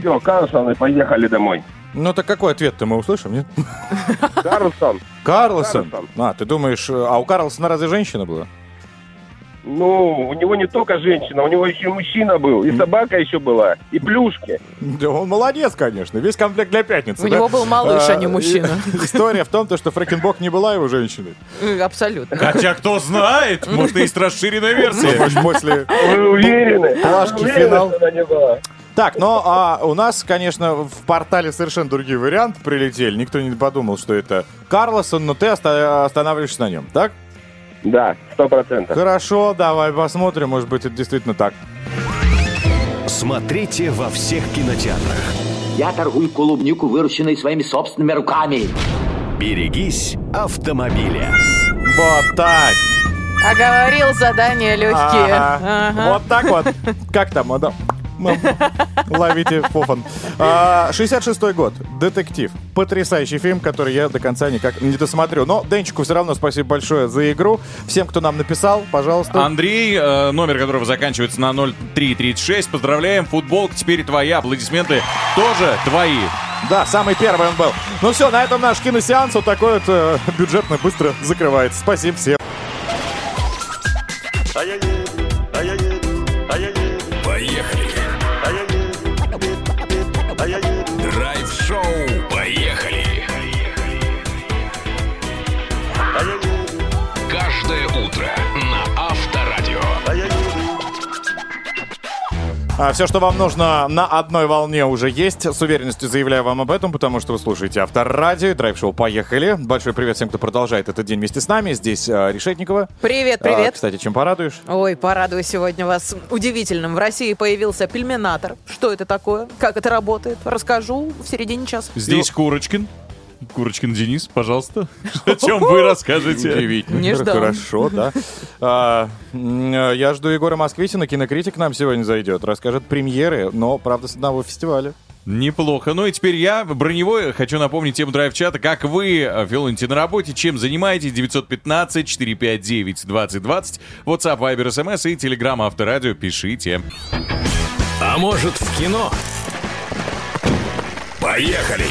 Все, Карлсон, поехали домой. ну так какой ответ-то мы услышим, нет? Карлсон, Карлсон. Карлсон. А, ты думаешь, а у Карлсона разве женщина была? Ну, у него не только женщина, у него еще и мужчина был, и собака еще была, и плюшки. Да он молодец, конечно. Весь комплект для пятницы. У да? него был малыш, а не мужчина. История в том, то, что Фрэкенбок не была его женщиной. Абсолютно. Хотя кто знает, может, есть расширенная версия. После... Вы уверены? Плашки, финал. Так, но а, у нас, конечно, в портале совершенно другие варианты прилетели. Никто не подумал, что это Карлосон, но ты оста- останавливаешься на нем, так? Да, сто процентов. Хорошо, давай посмотрим, может быть, это действительно так. Смотрите во всех кинотеатрах. Я торгую клубнику, выращенной своими собственными руками. Берегись автомобиля. Вот так. А говорил, задания легкие. Ага. Ага. Вот так вот. Как там, мадам? Ловите фофан. А, 66-й год. Детектив. Потрясающий фильм, который я до конца никак не досмотрю. Но Денчику все равно спасибо большое за игру. Всем, кто нам написал, пожалуйста. Андрей, э, номер которого заканчивается на 0336. Поздравляем, футболка теперь твоя. Аплодисменты тоже твои. Да, самый первый он был. Ну все, на этом наш киносеанс вот такой вот э, бюджетно быстро закрывается. Спасибо всем. Поехали. Все, что вам нужно на одной волне уже есть. С уверенностью заявляю вам об этом, потому что вы слушаете Авторадио, драйв-шоу «Поехали». Большой привет всем, кто продолжает этот день вместе с нами. Здесь э, Решетникова. Привет, А, привет. кстати, чем порадуешь? Ой, порадую сегодня вас удивительным. В России появился пельменатор. Что это такое? Как это работает? Расскажу в середине часа. Здесь Курочкин. Курочкин Денис, пожалуйста. О чем вы расскажете? Удивительно. Не ждал. Хорошо, да. А, э, я жду Егора Москвитина. Кинокритик нам сегодня зайдет. Расскажет премьеры, но, правда, с одного фестиваля. Неплохо. Ну и теперь я, броневой, хочу напомнить тему драйв-чата. Как вы, э, филоните на работе, чем занимаетесь? 915-459-2020. WhatsApp, Viber, SMS и Telegram Авторадио. Пишите. А может в кино? Поехали.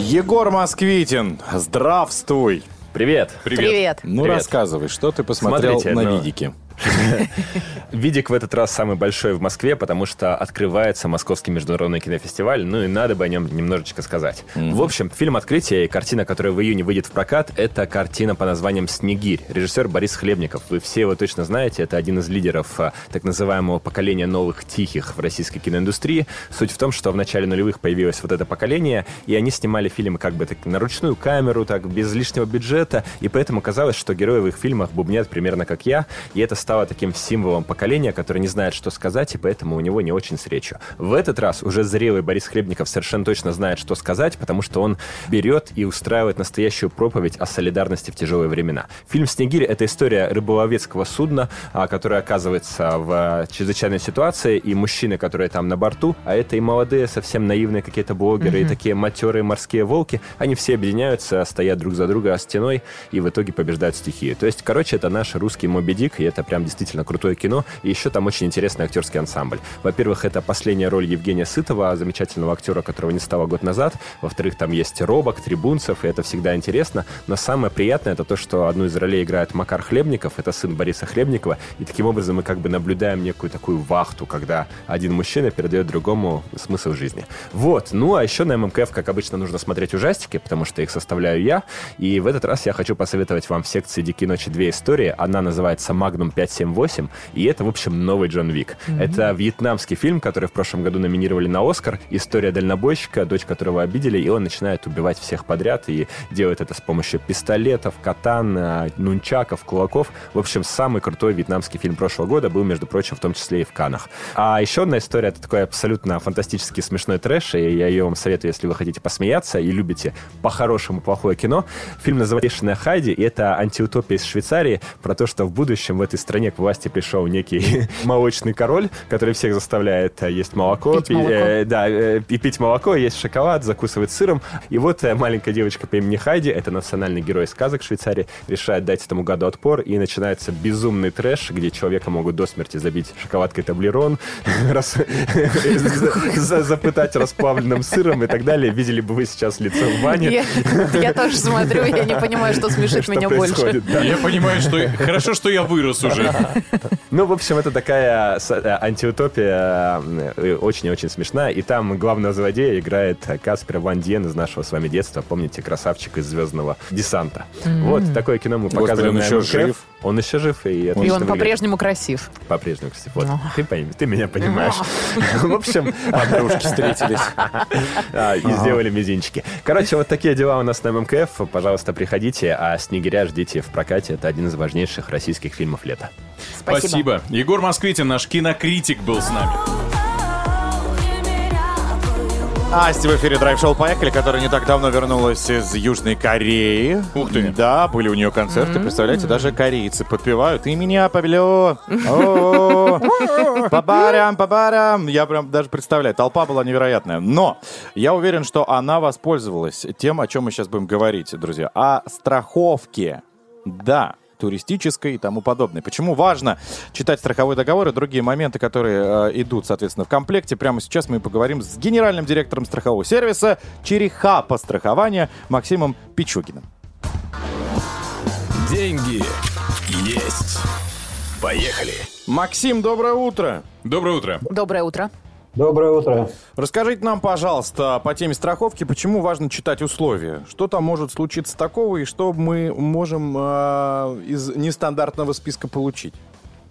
Егор Москвитин, здравствуй. Привет. Привет. Ну, Привет. рассказывай, что ты посмотрел Смотрите, на ну, видике? Видик в этот раз самый большой в Москве, потому что открывается Московский международный кинофестиваль, ну и надо бы о нем немножечко сказать. В общем, фильм «Открытие» и картина, которая в июне выйдет в прокат, это картина по названием «Снегирь». Режиссер Борис Хлебников. Вы все его точно знаете, это один из лидеров а, так называемого поколения новых тихих в российской киноиндустрии. Суть в том, что в начале нулевых появилось вот это поколение, и они снимали фильмы как бы так на ручную камеру, так без лишнего бюджета, и поэтому казалось, что герои в их фильмах бубнят примерно как я, и это стало таким символом поколения, которое не знает, что сказать, и поэтому у него не очень с речью. В этот раз уже зрелый Борис Хлебников совершенно точно знает, что сказать, потому что он берет и устраивает настоящую проповедь о солидарности в тяжелые времена. Фильм «Снегирь» — это история рыболовецкого судна, а, которое оказывается в а, чрезвычайной ситуации, и мужчины, которые там на борту, а это и молодые, совсем наивные какие-то блогеры, и такие матерые морские волки, они все объединяются, стоят друг за друга стеной, и в итоге побеждают стихию. То есть, короче, это наш русский Моби Дик, и это прям действительно крутое кино, и еще там очень интересный актерский ансамбль. Во-первых, это последняя роль Евгения Сытова, замечательного актера, которого не стало год назад. Во-вторых, там есть Робок, Трибунцев, и это всегда интересно. Но самое приятное это то, что одну из ролей играет Макар Хлебников, это сын Бориса Хлебникова, и таким образом мы как бы наблюдаем некую такую вахту, когда один мужчина передает другому смысл жизни. Вот. Ну, а еще на ММКФ, как обычно, нужно смотреть ужастики, потому что их составляю я. И в этот раз я хочу посоветовать вам в секции «Дикие ночи» две истории. Она называется «Магнум 578», и это, в общем, новый Джон Вик. Это вьетнамский фильм, который в прошлом году номинировали на Оскар. История дальнобойщика, дочь которого обидели, и он начинает убивать всех подряд и делает это с помощью пистолетов, катан, э, нунчаков, кулаков. В общем, самый крутой вьетнамский фильм прошлого года был, между прочим, в том числе и в Канах. А еще одна история, это такой абсолютно фантастический смешной трэш, и я ее вам советую, если вы хотите посмеяться и любите по-хорошему плохое кино. Фильм называется «Бешеная Хайди», и это антиутопия из Швейцарии про то, что в будущем в этой стране к власти пришел некий молочный король, который всех заставляет э, есть молоко, Пить молоко. э, да, э, и пить молоко, есть шоколад, закусывать сыром. И вот э, маленькая девочка по имени Хайди, это национальный герой сказок Швейцарии, решает дать этому гаду отпор, и начинается безумный трэш, где человека могут до смерти забить шоколадкой таблерон, запытать расплавленным сыром и так далее. Видели бы вы сейчас лицо в бане. Я, тоже смотрю, я не понимаю, что смешит меня больше. Я понимаю, что хорошо, что я вырос уже. Ну, в общем, это такая с- э, антиутопия, э, очень и очень смешная. И там главного злодея играет Каспер Ван Диен из нашего с вами детства. Помните, красавчик из «Звездного десанта». Вот, такое кино мы показываем он еще жив. Он еще жив, и И он по-прежнему красив. По-прежнему, кстати. Вот, ты, ты меня понимаешь. В общем, Подружки встретились. а, и сделали мизинчики. Короче, вот такие дела у нас на ММКФ. Пожалуйста, приходите, а «Снегиря» ждите в прокате. Это один из важнейших российских фильмов лета. Спасибо. Спасибо. Егор Москвитин, наш кинокритик, был с нами. Асти в эфире драйв-шоу «Поехали», которая не так давно вернулась из Южной Кореи. Ух ты. Да, были у нее концерты, представляете, даже корейцы подпевают. «И меня повело». О, По-барям, по-барям. Я прям даже представляю, толпа была невероятная. Но я уверен, что она воспользовалась тем, о чем мы сейчас будем говорить, друзья. О страховке. Да, туристической и тому подобное. Почему важно читать страховой договор и другие моменты, которые э, идут, соответственно, в комплекте. Прямо сейчас мы поговорим с генеральным директором страхового сервиса Череха по страхованию Максимом Пичугиным. Деньги есть. Поехали. Максим, доброе утро. Доброе утро. Доброе утро. Доброе утро. Расскажите нам, пожалуйста, по теме страховки, почему важно читать условия? Что там может случиться такого и что мы можем э, из нестандартного списка получить?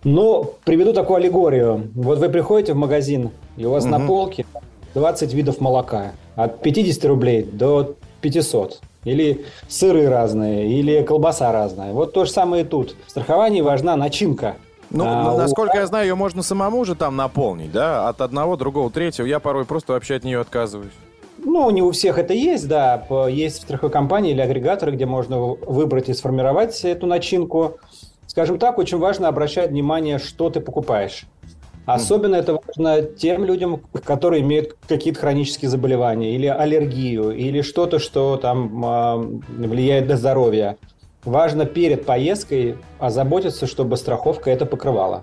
Ну, приведу такую аллегорию. Вот вы приходите в магазин, и у вас на полке 20 видов молока. От 50 рублей до 500. Или сыры разные, или колбаса разная. Вот то же самое и тут. В страховании важна начинка. Ну, А, у- насколько я знаю, ее можно самому же там наполнить, да? От одного, другого, третьего. Я порой просто вообще от нее отказываюсь. Ну, не у всех это есть, да. Есть страховые компании или агрегаторы, где можно выбрать и сформировать эту начинку. Скажем так, очень важно обращать внимание, что ты покупаешь. Особенно это важно тем людям, которые имеют какие-то хронические заболевания или аллергию, или что-то, что там а, влияет на здоровье. Важно перед поездкой озаботиться, чтобы страховка это покрывала.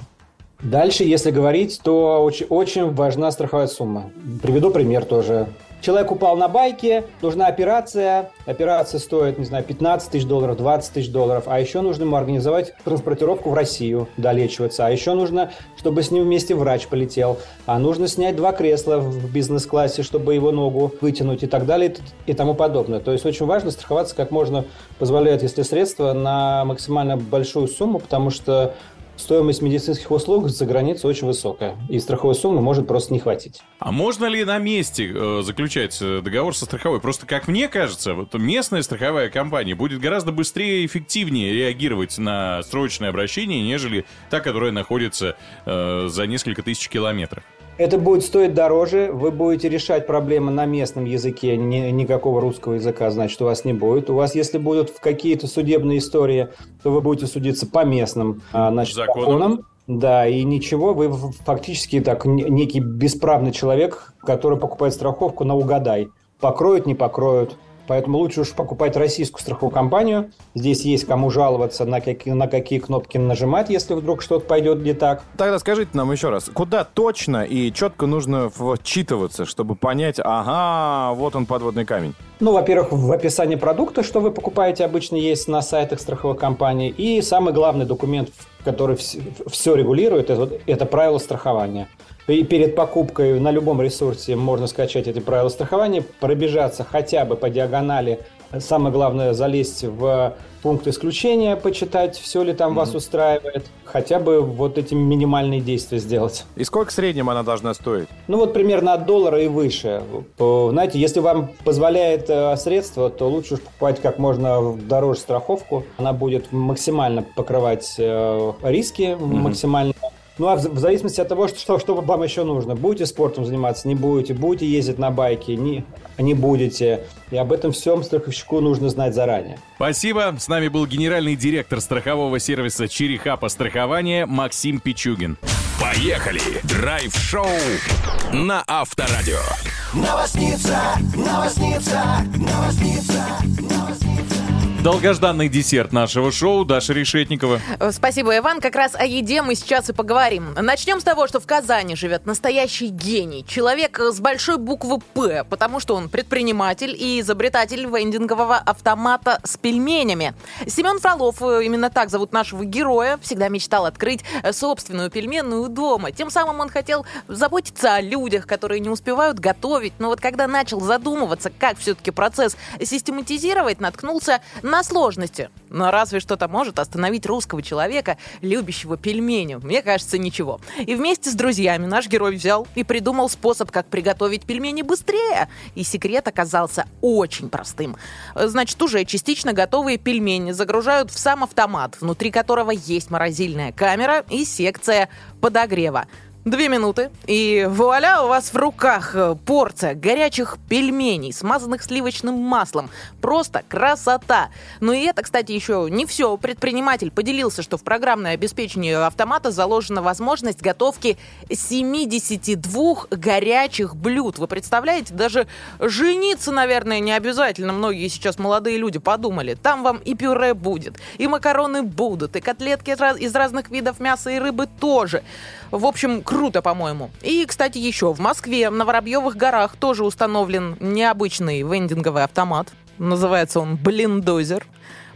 Дальше, если говорить, то очень, очень важна страховая сумма. Приведу пример тоже. Человек упал на байке, нужна операция. Операция стоит, не знаю, 15 тысяч долларов, 20 тысяч долларов. А еще нужно ему организовать транспортировку в Россию, долечиваться. А еще нужно, чтобы с ним вместе врач полетел. А нужно снять два кресла в бизнес-классе, чтобы его ногу вытянуть и так далее и тому подобное. То есть очень важно страховаться как можно позволяет, если средства, на максимально большую сумму, потому что стоимость медицинских услуг за границей очень высокая, и страховой суммы может просто не хватить. А можно ли на месте э, заключать э, договор со страховой? Просто, как мне кажется, вот местная страховая компания будет гораздо быстрее и эффективнее реагировать на срочное обращение, нежели та, которая находится э, за несколько тысяч километров. Это будет стоить дороже, вы будете решать проблемы на местном языке, ни, никакого русского языка, значит, у вас не будет. У вас, если будут какие-то судебные истории, то вы будете судиться по местным а, значит, законам. законам. Да, и ничего, вы фактически так некий бесправный человек, который покупает страховку на угадай. Покроют, не покроют. Поэтому лучше уж покупать российскую страховую компанию. Здесь есть кому жаловаться, на какие, на какие кнопки нажимать, если вдруг что-то пойдет не так. Тогда скажите нам еще раз, куда точно и четко нужно вчитываться, чтобы понять, ага, вот он подводный камень? Ну, во-первых, в описании продукта, что вы покупаете, обычно есть на сайтах страховых компаний. И самый главный документ, который все, регулирует, это, это правила страхования. И перед покупкой на любом ресурсе можно скачать эти правила страхования, пробежаться хотя бы по диагонали. Самое главное залезть в пункт исключения, почитать, все ли там mm-hmm. вас устраивает. Хотя бы вот эти минимальные действия сделать. И сколько в среднем она должна стоить? Ну вот примерно от доллара и выше. Знаете, если вам позволяет э, средства, то лучше покупать как можно дороже страховку. Она будет максимально покрывать э, риски, mm-hmm. максимально ну, а в, в зависимости от того, что, что вам еще нужно. Будете спортом заниматься, не будете. Будете ездить на байке, не, не будете. И об этом всем страховщику нужно знать заранее. Спасибо. С нами был генеральный директор страхового сервиса Черехапа страхования Максим Пичугин. Поехали! Драйв-шоу на Авторадио. Новосница, новосница, новосница, новосница. Долгожданный десерт нашего шоу Даша Решетникова. Э, спасибо, Иван. Как раз о еде мы сейчас и поговорим. Начнем с того, что в Казани живет настоящий гений. Человек с большой буквы «П», потому что он предприниматель и изобретатель вендингового автомата с пельменями. Семен Фролов, э, именно так зовут нашего героя, всегда мечтал открыть э, собственную пельменную дома. Тем самым он хотел заботиться о людях, которые не успевают готовить. Но вот когда начал задумываться, как все-таки процесс систематизировать, наткнулся на на сложности. Но разве что-то может остановить русского человека, любящего пельмени? Мне кажется, ничего. И вместе с друзьями наш герой взял и придумал способ, как приготовить пельмени быстрее. И секрет оказался очень простым. Значит, уже частично готовые пельмени загружают в сам автомат, внутри которого есть морозильная камера и секция подогрева. Две минуты, и вуаля, у вас в руках э, порция горячих пельменей, смазанных сливочным маслом. Просто красота! Ну и это, кстати, еще не все. Предприниматель поделился, что в программное обеспечение автомата заложена возможность готовки 72 горячих блюд. Вы представляете, даже жениться, наверное, не обязательно. Многие сейчас молодые люди подумали. Там вам и пюре будет, и макароны будут, и котлетки из разных видов мяса и рыбы тоже. В общем, круто, по-моему. И, кстати, еще в Москве, на Воробьевых горах тоже установлен необычный вендинговый автомат. Называется он блиндозер.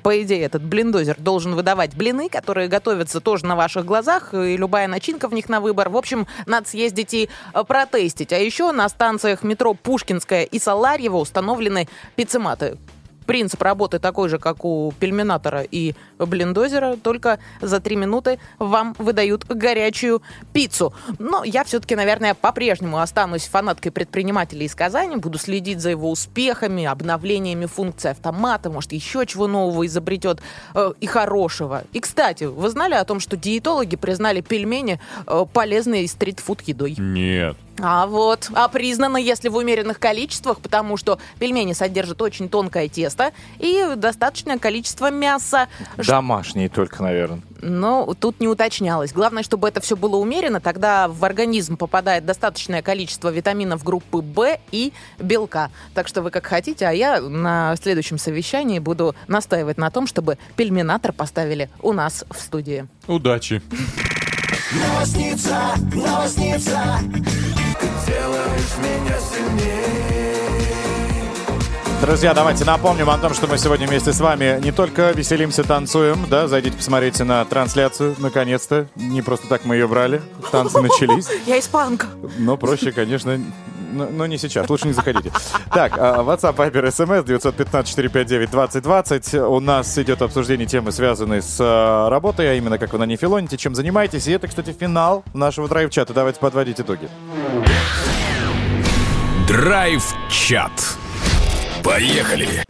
По идее, этот блиндозер должен выдавать блины, которые готовятся тоже на ваших глазах, и любая начинка в них на выбор. В общем, надо съездить и э, протестить. А еще на станциях метро Пушкинская и Саларьево установлены пиццематы, Принцип работы такой же, как у пельминатора и блиндозера, только за три минуты вам выдают горячую пиццу. Но я все-таки, наверное, по-прежнему останусь фанаткой предпринимателей из Казани, буду следить за его успехами, обновлениями функций автомата, может, еще чего нового изобретет э, и хорошего. И, кстати, вы знали о том, что диетологи признали пельмени э, полезной стритфуд едой? Нет. А вот, а признано, если в умеренных количествах, потому что пельмени содержат очень тонкое тесто и достаточное количество мяса. Домашние только, наверное. Ну, тут не уточнялось. Главное, чтобы это все было умеренно, тогда в организм попадает достаточное количество витаминов группы В и белка. Так что вы как хотите, а я на следующем совещании буду настаивать на том, чтобы пельминатор поставили у нас в студии. Удачи! Новосница, новосница, ты делаешь меня сильнее. Друзья, давайте напомним о том, что мы сегодня вместе с вами не только веселимся, танцуем, да, зайдите, посмотрите на трансляцию, наконец-то. Не просто так мы ее брали, танцы начались. Я испанка. Но проще, конечно, но, не сейчас, лучше не заходите. Так, а, WhatsApp, Viber, SMS 915-459-2020. У нас идет обсуждение темы, связанной с а, работой, а именно как вы на ней филоните, чем занимаетесь. И это, кстати, финал нашего драйв-чата. Давайте подводить итоги. Драйв-чат. Поехали!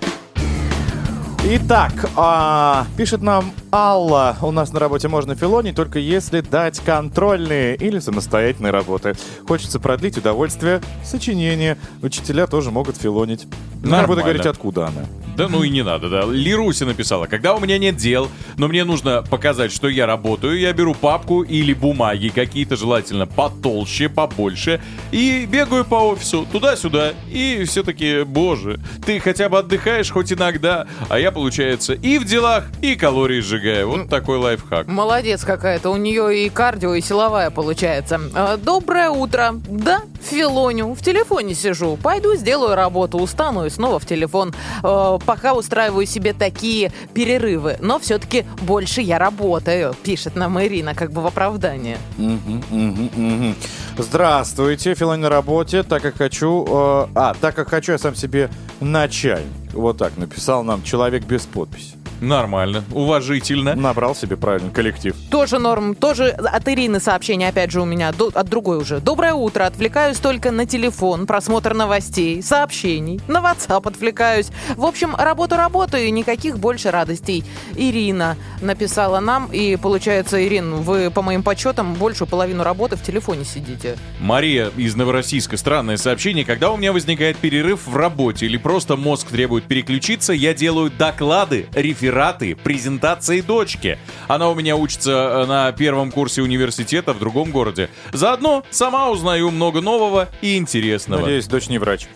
Итак, а, пишет нам Алла, у нас на работе можно филонить, только если дать контрольные или самостоятельные работы. Хочется продлить удовольствие сочинения. Учителя тоже могут филонить. Ну, Нормально. буду говорить, откуда она. Да ну и не надо, да. Лируси написала, когда у меня нет дел, но мне нужно показать, что я работаю, я беру папку или бумаги какие-то, желательно потолще, побольше, и бегаю по офису туда-сюда, и все-таки, боже, ты хотя бы отдыхаешь хоть иногда, а я, получается, и в делах, и калории сжигаю. Вот такой лайфхак. Молодец какая-то. У нее и кардио, и силовая получается. А, Доброе утро. Да, филоню. В телефоне сижу. Пойду сделаю работу. Устану и снова в телефон. Э, Пока устраиваю себе такие перерывы. Но все-таки больше я работаю, пишет нам Ирина, как бы в оправдание. Здравствуйте, Филонь на работе, так как хочу... э, а, так как хочу, я сам себе начальник. Вот так написал нам человек без подписи. Нормально, уважительно. Набрал себе правильный коллектив. Тоже норм, тоже от Ирины сообщение, опять же, у меня, до- от другой уже. Доброе утро, отвлекаюсь только на телефон, просмотр новостей, сообщений, на WhatsApp отвлекаюсь. В общем, работу работаю, и никаких больше радостей. Ирина написала нам, и получается, Ирин, вы, по моим подсчетам, большую половину работы в телефоне сидите. Мария из Новороссийска. Странное сообщение. Когда у меня возникает перерыв в работе или просто мозг требует переключиться, я делаю доклады, рефераты, презентации дочки. Она у меня учится э, на первом курсе университета в другом городе. Заодно сама узнаю много нового и интересного. Надеюсь, дочь не врач.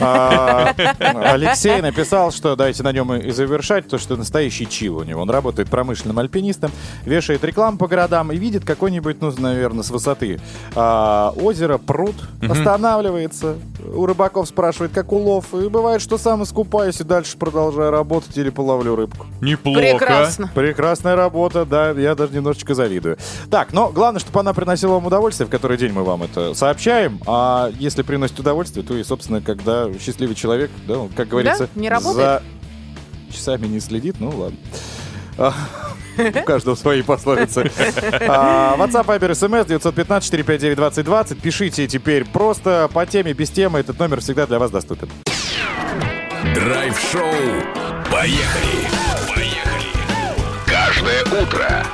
А, Алексей написал, что давайте на нем и завершать, то, что настоящий чил у него. Он работает промышленным альпинистом, вешает рекламу по городам и видит какой-нибудь, ну, наверное, с высоты а, озеро, пруд, останавливается. У рыбаков спрашивает, как улов. И бывает, что сам искупаюсь и дальше продолжаю работать или половлю рыбку. Неплохо. Прекрасно. Прекрасная работа, да, я даже немножечко завидую. Так, но главное, чтобы она приносила вам удовольствие, в который день мы вам это сообщаем. А если приносит удовольствие, то и, собственно, когда счастливый человек, да, он, как говорится, не работает. за часами не следит, ну ладно. А, У каждого свои пословицы. А, WhatsApp, Viber, SMS 915-459-2020. Пишите теперь просто по теме, без темы. Этот номер всегда для вас доступен. Драйв-шоу. Поехали! Поехали! Каждое утро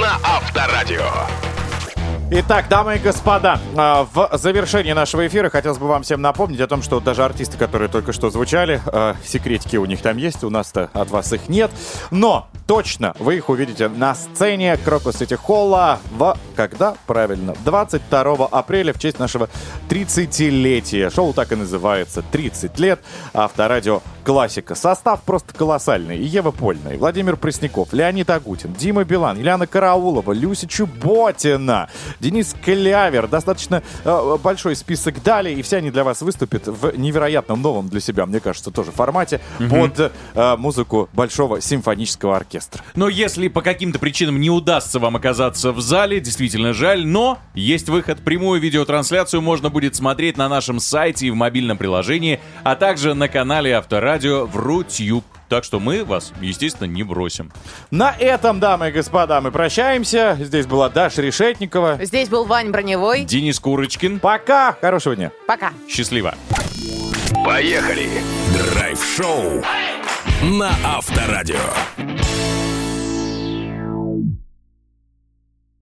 на Авторадио. Итак, дамы и господа, а, в завершении нашего эфира хотелось бы вам всем напомнить о том, что даже артисты, которые только что звучали, а, секретики у них там есть, у нас-то от вас их нет. Но точно вы их увидите на сцене Крокус Сити Холла в, когда? Правильно, 22 апреля в честь нашего 30-летия. Шоу так и называется «30 лет». Авторадио классика. Состав просто колоссальный. И Ева Польна, и Владимир Пресняков, Леонид Агутин, Дима Билан, Ильяна Караулова, Люся Чуботина, Денис Клявер. Достаточно э, большой список далее, и все они для вас выступят в невероятном новом для себя, мне кажется, тоже формате под э, музыку Большого симфонического оркестра. Но если по каким-то причинам не удастся вам оказаться в зале, действительно жаль, но есть выход. Прямую видеотрансляцию можно будет смотреть на нашем сайте и в мобильном приложении, а также на канале Авторадио в Рутюб. Так что мы вас, естественно, не бросим. На этом, дамы и господа, мы прощаемся. Здесь была Даша Решетникова. Здесь был Вань Броневой. Денис Курочкин. Пока! Хорошего дня! Пока. Счастливо. Поехали! Драйв-шоу на Авторадио.